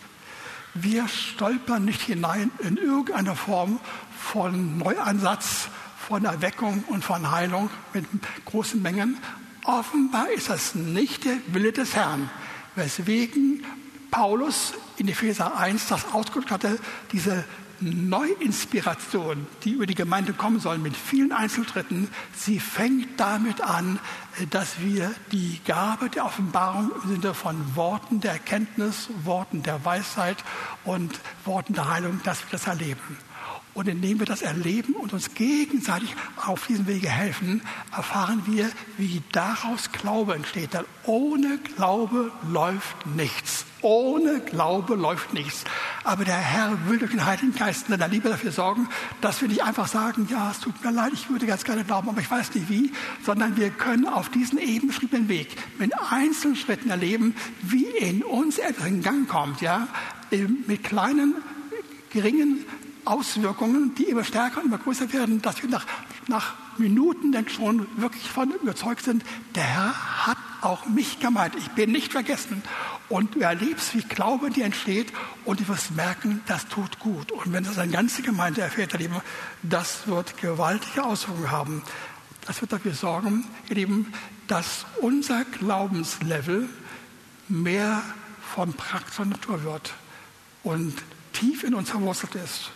Wir stolpern nicht hinein in irgendeiner Form von Neuansatz, von Erweckung und von Heilung mit großen Mengen. Offenbar ist das nicht der Wille des Herrn, weswegen Paulus in Epheser 1 das ausgedrückt hatte, diese Neuinspiration, die über die Gemeinde kommen soll, mit vielen Einzeltritten, sie fängt damit an, dass wir die Gabe der Offenbarung im Sinne von Worten der Erkenntnis, Worten der Weisheit und Worten der Heilung, dass wir das erleben. Und indem wir das erleben und uns gegenseitig auf diesem Wege helfen, erfahren wir, wie daraus Glaube entsteht. Denn ohne Glaube läuft nichts. Ohne Glaube läuft nichts. Aber der Herr will durch den Heiligen Geist in seiner Liebe dafür sorgen, dass wir nicht einfach sagen, ja, es tut mir leid, ich würde ganz gerne glauben, aber ich weiß nicht wie, sondern wir können auf diesen eben beschriebenen Weg mit einzelnen Schritten erleben, wie in uns etwas in Gang kommt, ja, mit kleinen, geringen Auswirkungen, die immer stärker und immer größer werden, dass wir nach, nach Minuten dann schon wirklich von überzeugt sind, der Herr hat auch mich gemeint. Ich bin nicht vergessen. Und du erlebst, wie Glaube dir entsteht und du wirst merken, das tut gut. Und wenn das eine ganze Gemeinde erfährt, ihr Lieben, das wird gewaltige Auswirkungen haben. Das wird dafür sorgen, ihr Lieben, dass unser Glaubenslevel mehr von praktischer Natur wird und tief in uns verwurzelt ist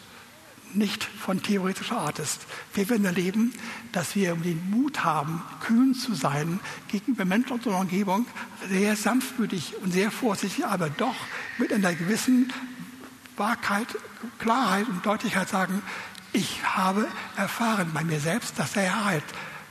nicht von theoretischer Art ist. Wir werden erleben, dass wir den Mut haben, kühn zu sein gegenüber Menschen unserer Umgebung, sehr sanftmütig und sehr vorsichtig, aber doch mit einer gewissen Wahrheit, Klarheit und Deutlichkeit sagen, ich habe erfahren bei mir selbst, dass er heilt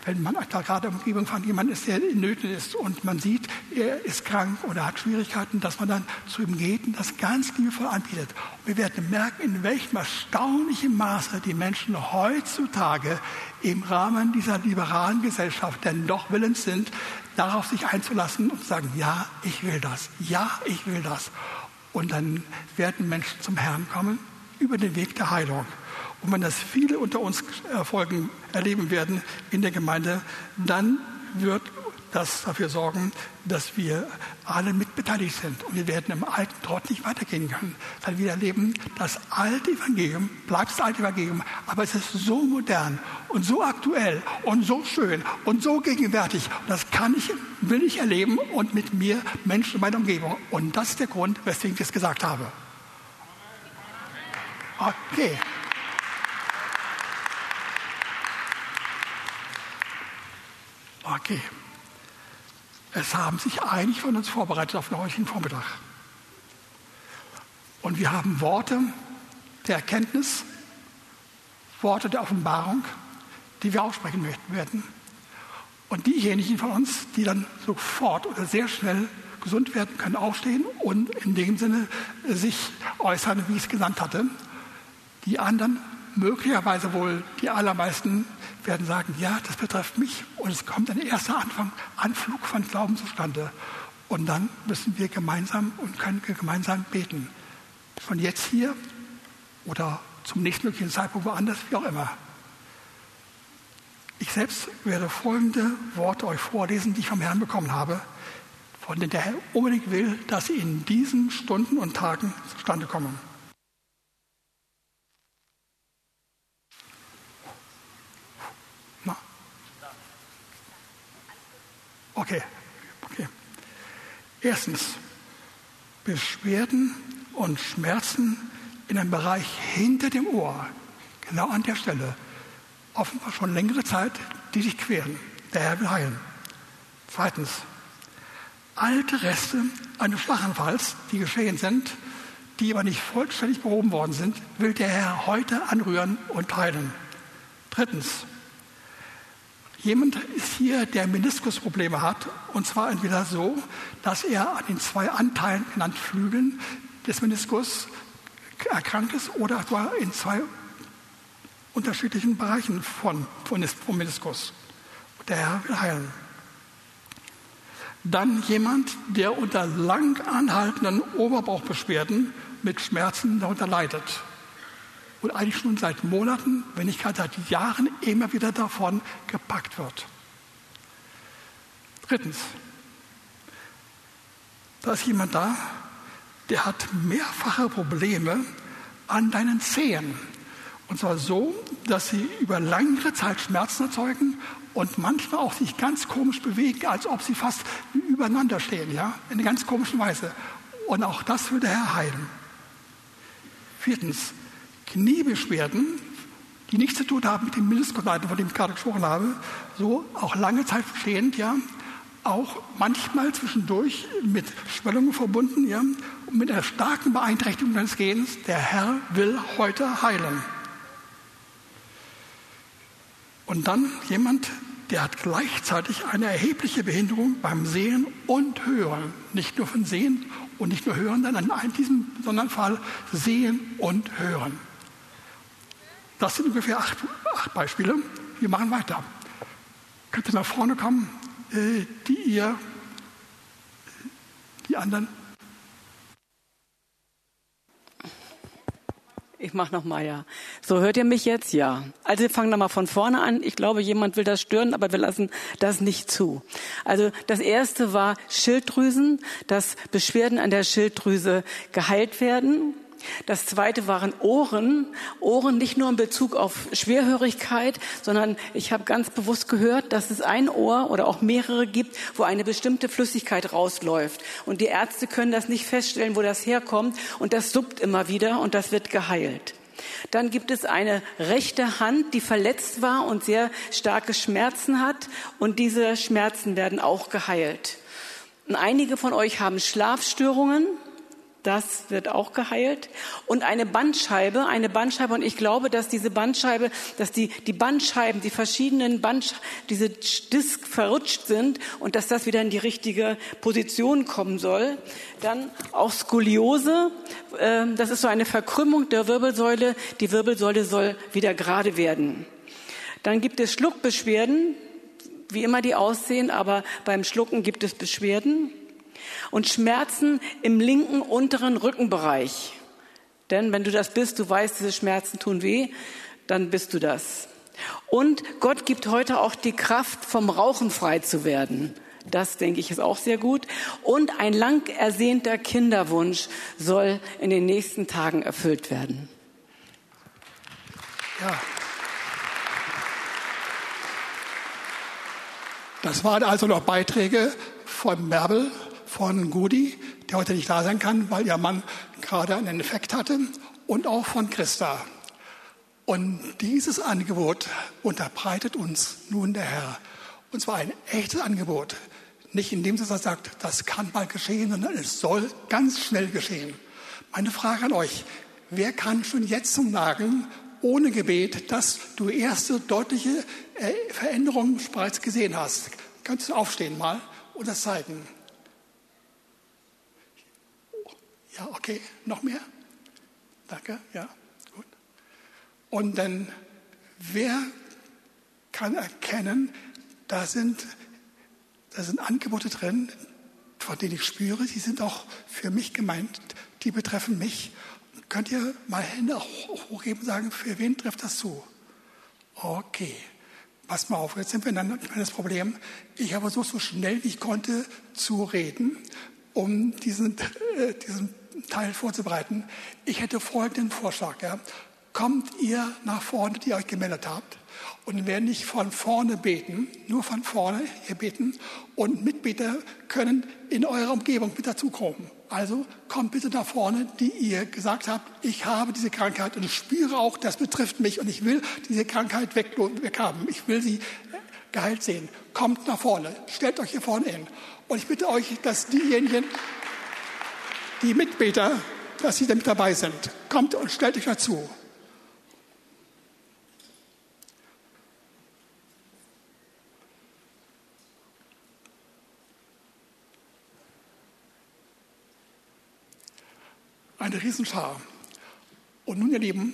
wenn man gerade in Umgebung von jemandem ist, der in Nöten ist und man sieht, er ist krank oder hat Schwierigkeiten, dass man dann zu ihm geht und das ganz liebevoll anbietet. Und wir werden merken, in welchem erstaunlichen Maße die Menschen heutzutage im Rahmen dieser liberalen Gesellschaft denn doch willens sind, darauf sich einzulassen und zu sagen, ja, ich will das, ja, ich will das. Und dann werden Menschen zum Herrn kommen über den Weg der Heilung. Und wenn das viele unter uns erfolgen, erleben werden in der Gemeinde, dann wird das dafür sorgen, dass wir alle mitbeteiligt sind. Und wir werden im alten Trott nicht weitergehen können. Weil wir erleben, das alte Evangelium bleibt das alte Evangelium, aber es ist so modern und so aktuell und so schön und so gegenwärtig. Das kann ich, will ich erleben und mit mir Menschen in meiner Umgebung. Und das ist der Grund, weswegen ich es gesagt habe. Okay. Okay. Es haben sich einige von uns vorbereitet auf den heutigen Vormittag. Und wir haben Worte der Erkenntnis, Worte der Offenbarung, die wir aussprechen werden. Und diejenigen von uns, die dann sofort oder sehr schnell gesund werden, können aufstehen und in dem Sinne sich äußern, wie ich es genannt hatte. Die anderen, möglicherweise wohl die allermeisten, werden sagen, ja, das betrifft mich. Und es kommt ein erster Anfang, Anflug von Glauben zustande. Und dann müssen wir gemeinsam und können gemeinsam beten. Von jetzt hier oder zum nächstmöglichen Zeitpunkt woanders, wie auch immer. Ich selbst werde folgende Worte euch vorlesen, die ich vom Herrn bekommen habe, von denen der Herr unbedingt will, dass sie in diesen Stunden und Tagen zustande kommen. Okay, okay. Erstens, Beschwerden und Schmerzen in einem Bereich hinter dem Ohr, genau an der Stelle, offenbar schon längere Zeit, die sich queren. Der Herr will heilen. Zweitens, alte Reste eines Schlaganfalls, die geschehen sind, die aber nicht vollständig behoben worden sind, will der Herr heute anrühren und heilen. Drittens, jemand ist hier, der Meniskusprobleme hat, und zwar entweder so, dass er an den zwei Anteilen, genannt Flügeln, des Meniskus erkrankt ist oder etwa in zwei unterschiedlichen Bereichen von, von, vom Meniskus. Der Herr will heilen. Dann jemand, der unter lang anhaltenden Oberbauchbeschwerden mit Schmerzen darunter leidet. Und eigentlich schon seit Monaten, wenn nicht gerade seit Jahren, immer wieder davon gepackt wird. Drittens, da ist jemand da, der hat mehrfache Probleme an deinen Zehen. Und zwar so, dass sie über längere Zeit Schmerzen erzeugen und manchmal auch sich ganz komisch bewegen, als ob sie fast übereinander stehen, ja, in einer ganz komischen Weise. Und auch das will der Herr heilen. Viertens, Kniebeschwerden, die nichts zu tun haben mit dem Meniskusleiden, von dem ich gerade gesprochen habe, so auch lange Zeit stehend, ja, auch manchmal zwischendurch mit Schwellungen verbunden, ja, und mit einer starken Beeinträchtigung deines Gehens. Der Herr will heute heilen. Und dann jemand, der hat gleichzeitig eine erhebliche Behinderung beim Sehen und Hören. Nicht nur von Sehen und nicht nur Hören, sondern in diesem besonderen Fall Sehen und Hören. Das sind ungefähr acht, acht Beispiele. Wir machen weiter. Könnt ihr nach vorne kommen? Äh, die ihr die anderen Ich mache noch mal ja. So hört ihr mich jetzt? Ja. Also wir fangen nochmal von vorne an. Ich glaube, jemand will das stören, aber wir lassen das nicht zu. Also das erste war Schilddrüsen, dass Beschwerden an der Schilddrüse geheilt werden. Das zweite waren Ohren. Ohren nicht nur in Bezug auf Schwerhörigkeit, sondern ich habe ganz bewusst gehört, dass es ein Ohr oder auch mehrere gibt, wo eine bestimmte Flüssigkeit rausläuft. Und die Ärzte können das nicht feststellen, wo das herkommt. Und das suppt immer wieder und das wird geheilt. Dann gibt es eine rechte Hand, die verletzt war und sehr starke Schmerzen hat. Und diese Schmerzen werden auch geheilt. Und einige von euch haben Schlafstörungen. Das wird auch geheilt. Und eine Bandscheibe, eine Bandscheibe. Und ich glaube, dass diese Bandscheibe, dass die, die Bandscheiben, die verschiedenen Bandsch diese Disk verrutscht sind und dass das wieder in die richtige Position kommen soll. Dann auch Skoliose. Ähm, das ist so eine Verkrümmung der Wirbelsäule. Die Wirbelsäule soll wieder gerade werden. Dann gibt es Schluckbeschwerden, wie immer die aussehen, aber beim Schlucken gibt es Beschwerden und Schmerzen im linken unteren Rückenbereich. Denn wenn du das bist, du weißt, diese Schmerzen tun weh, dann bist du das. Und Gott gibt heute auch die Kraft, vom Rauchen frei zu werden. Das, denke ich, ist auch sehr gut. Und ein lang ersehnter Kinderwunsch soll in den nächsten Tagen erfüllt werden. Ja. Das waren also noch Beiträge von Merbel von Gudi, der heute nicht da sein kann, weil ihr Mann gerade einen Infekt hatte, und auch von Christa. Und dieses Angebot unterbreitet uns nun der Herr. Und zwar ein echtes Angebot. Nicht in dem Sinne, dass er sagt, das kann mal geschehen, sondern es soll ganz schnell geschehen. Meine Frage an euch, wer kann schon jetzt zum sagen, ohne Gebet, dass du erste deutliche äh, Veränderungen bereits gesehen hast? Kannst du aufstehen mal und das zeigen? Ja, okay, noch mehr? Danke, ja, gut. Und dann, wer kann erkennen, da sind, da sind Angebote drin, von denen ich spüre, die sind auch für mich gemeint, die betreffen mich. Könnt ihr mal Hände hochheben und sagen, für wen trifft das zu? Okay, pass mal auf, jetzt sind wir dann das Problem. Ich habe versucht, so schnell wie ich konnte zu reden, um diesen, äh, diesen Teil vorzubereiten. Ich hätte folgenden Vorschlag. Ja. Kommt ihr nach vorne, die euch gemeldet habt, und werden nicht von vorne beten, nur von vorne hier beten. Und Mitbeter können in eurer Umgebung mit dazukommen. Also kommt bitte nach vorne, die ihr gesagt habt, ich habe diese Krankheit und ich spüre auch, das betrifft mich und ich will diese Krankheit weg, weg haben. Ich will sie geheilt sehen. Kommt nach vorne, stellt euch hier vorne hin. Und ich bitte euch, dass diejenigen, die Mitbeter, dass sie damit dabei sind. Kommt und stellt euch dazu. Eine Riesenschar. Und nun, ihr Lieben,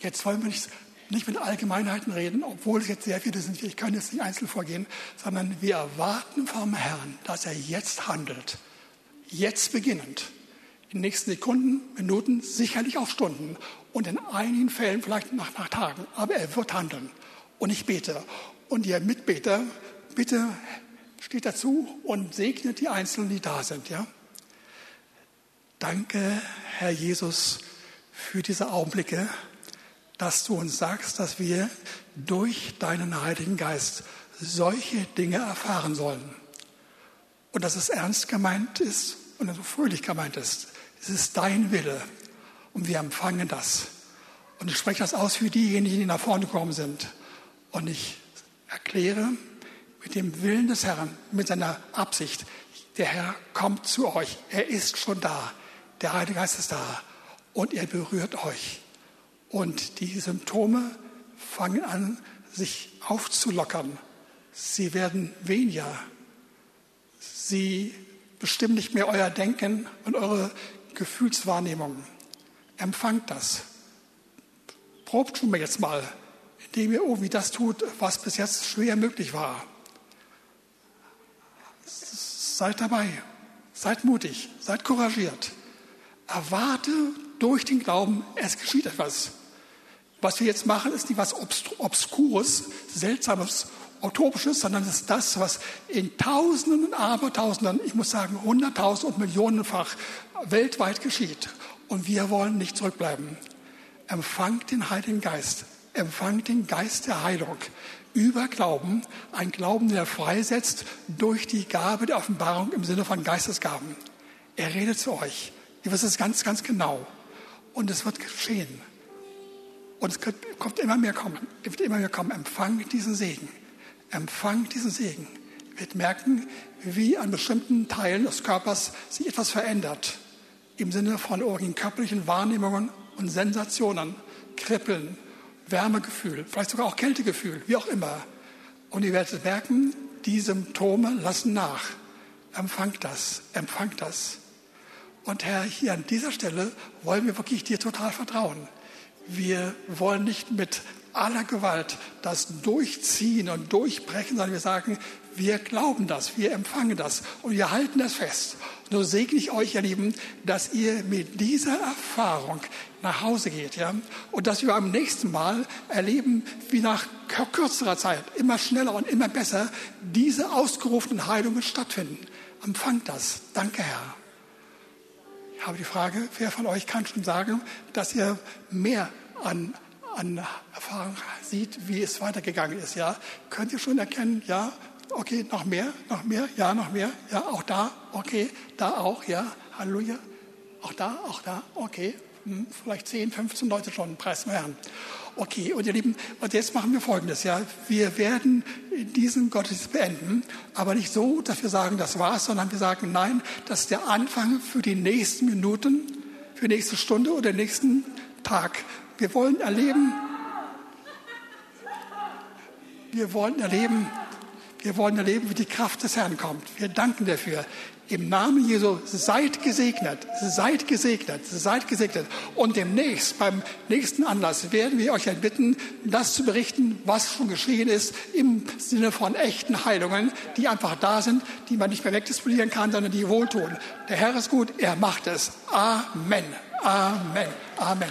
jetzt wollen wir nicht, nicht mit Allgemeinheiten reden, obwohl es jetzt sehr viele sind. Ich kann jetzt nicht einzeln vorgehen, sondern wir erwarten vom Herrn, dass er jetzt handelt. Jetzt beginnend in den nächsten Sekunden, Minuten, sicherlich auch Stunden und in einigen Fällen vielleicht nach, nach Tagen. Aber er wird handeln. Und ich bete. Und ihr Mitbeter, bitte steht dazu und segnet die Einzelnen, die da sind. Ja? Danke, Herr Jesus, für diese Augenblicke, dass du uns sagst, dass wir durch deinen Heiligen Geist solche Dinge erfahren sollen. Und dass es ernst gemeint ist und so fröhlich gemeint ist. Es ist dein Wille und wir empfangen das. Und ich spreche das aus für diejenigen, die nach vorne gekommen sind. Und ich erkläre mit dem Willen des Herrn, mit seiner Absicht, der Herr kommt zu euch. Er ist schon da. Der Heilige Geist ist da. Und er berührt euch. Und die Symptome fangen an, sich aufzulockern. Sie werden weniger. Sie bestimmen nicht mehr euer Denken und eure Gefühlswahrnehmung. Empfangt das. Probt schon mal jetzt mal, indem ihr irgendwie das tut, was bis jetzt schwer möglich war. Seid dabei, seid mutig, seid couragiert. Erwarte durch den Glauben, es geschieht etwas. Was wir jetzt machen, ist nicht was Obskures, Seltsames, Utopisches, sondern es ist das, was in Tausenden und Abertausenden, ich muss sagen Hunderttausend und Millionenfach weltweit geschieht. Und wir wollen nicht zurückbleiben. Empfangt den Heiligen Geist. Empfangt den Geist der Heilung über Glauben. Ein Glauben, der freisetzt durch die Gabe der Offenbarung im Sinne von Geistesgaben. Er redet zu euch. Ihr wisst es ganz, ganz genau. Und es wird geschehen. Und es kommt immer mehr kommen. Es wird immer mehr kommen. Empfangt diesen Segen. Empfangt diesen Segen. Ihr werdet merken, wie an bestimmten Teilen des Körpers sich etwas verändert im Sinne von irgendwelchen körperlichen Wahrnehmungen und Sensationen, Kribbeln, Wärmegefühl, vielleicht sogar auch Kältegefühl, wie auch immer. Und ihr werdet merken, die Symptome lassen nach. Empfangt das, empfangt das. Und Herr, hier an dieser Stelle wollen wir wirklich dir total vertrauen. Wir wollen nicht mit aller Gewalt das durchziehen und durchbrechen, sondern wir sagen, wir glauben das, wir empfangen das und wir halten das fest. So segne ich euch, ihr Lieben, dass ihr mit dieser Erfahrung nach Hause geht, ja, und dass wir am nächsten Mal erleben, wie nach kürzerer Zeit immer schneller und immer besser diese ausgerufenen Heilungen stattfinden. Empfangt das. Danke, Herr. Ich habe die Frage, wer von euch kann schon sagen, dass ihr mehr an an Erfahrung sieht, wie es weitergegangen ist. Ja, könnt ihr schon erkennen? Ja, okay, noch mehr, noch mehr, ja, noch mehr, ja, auch da, okay, da auch, ja, Halleluja, auch da, auch da, okay, Hm, vielleicht 10, 15 Leute schon, Preis zum Herrn. Okay, und ihr Lieben, und jetzt machen wir Folgendes, ja. Wir werden diesen Gottesdienst beenden, aber nicht so, dass wir sagen, das war's, sondern wir sagen, nein, das ist der Anfang für die nächsten Minuten, für die nächste Stunde oder den nächsten Tag. Wir wollen erleben, wir wollen erleben, wir wollen erleben, wie die Kraft des Herrn kommt. Wir danken dafür. Im Namen Jesu seid gesegnet, seid gesegnet, seid gesegnet. Und demnächst, beim nächsten Anlass, werden wir euch bitten, das zu berichten, was schon geschehen ist, im Sinne von echten Heilungen, die einfach da sind, die man nicht mehr wegdisponieren kann, sondern die wohltun. Der Herr ist gut, er macht es. Amen. Amen. Amen.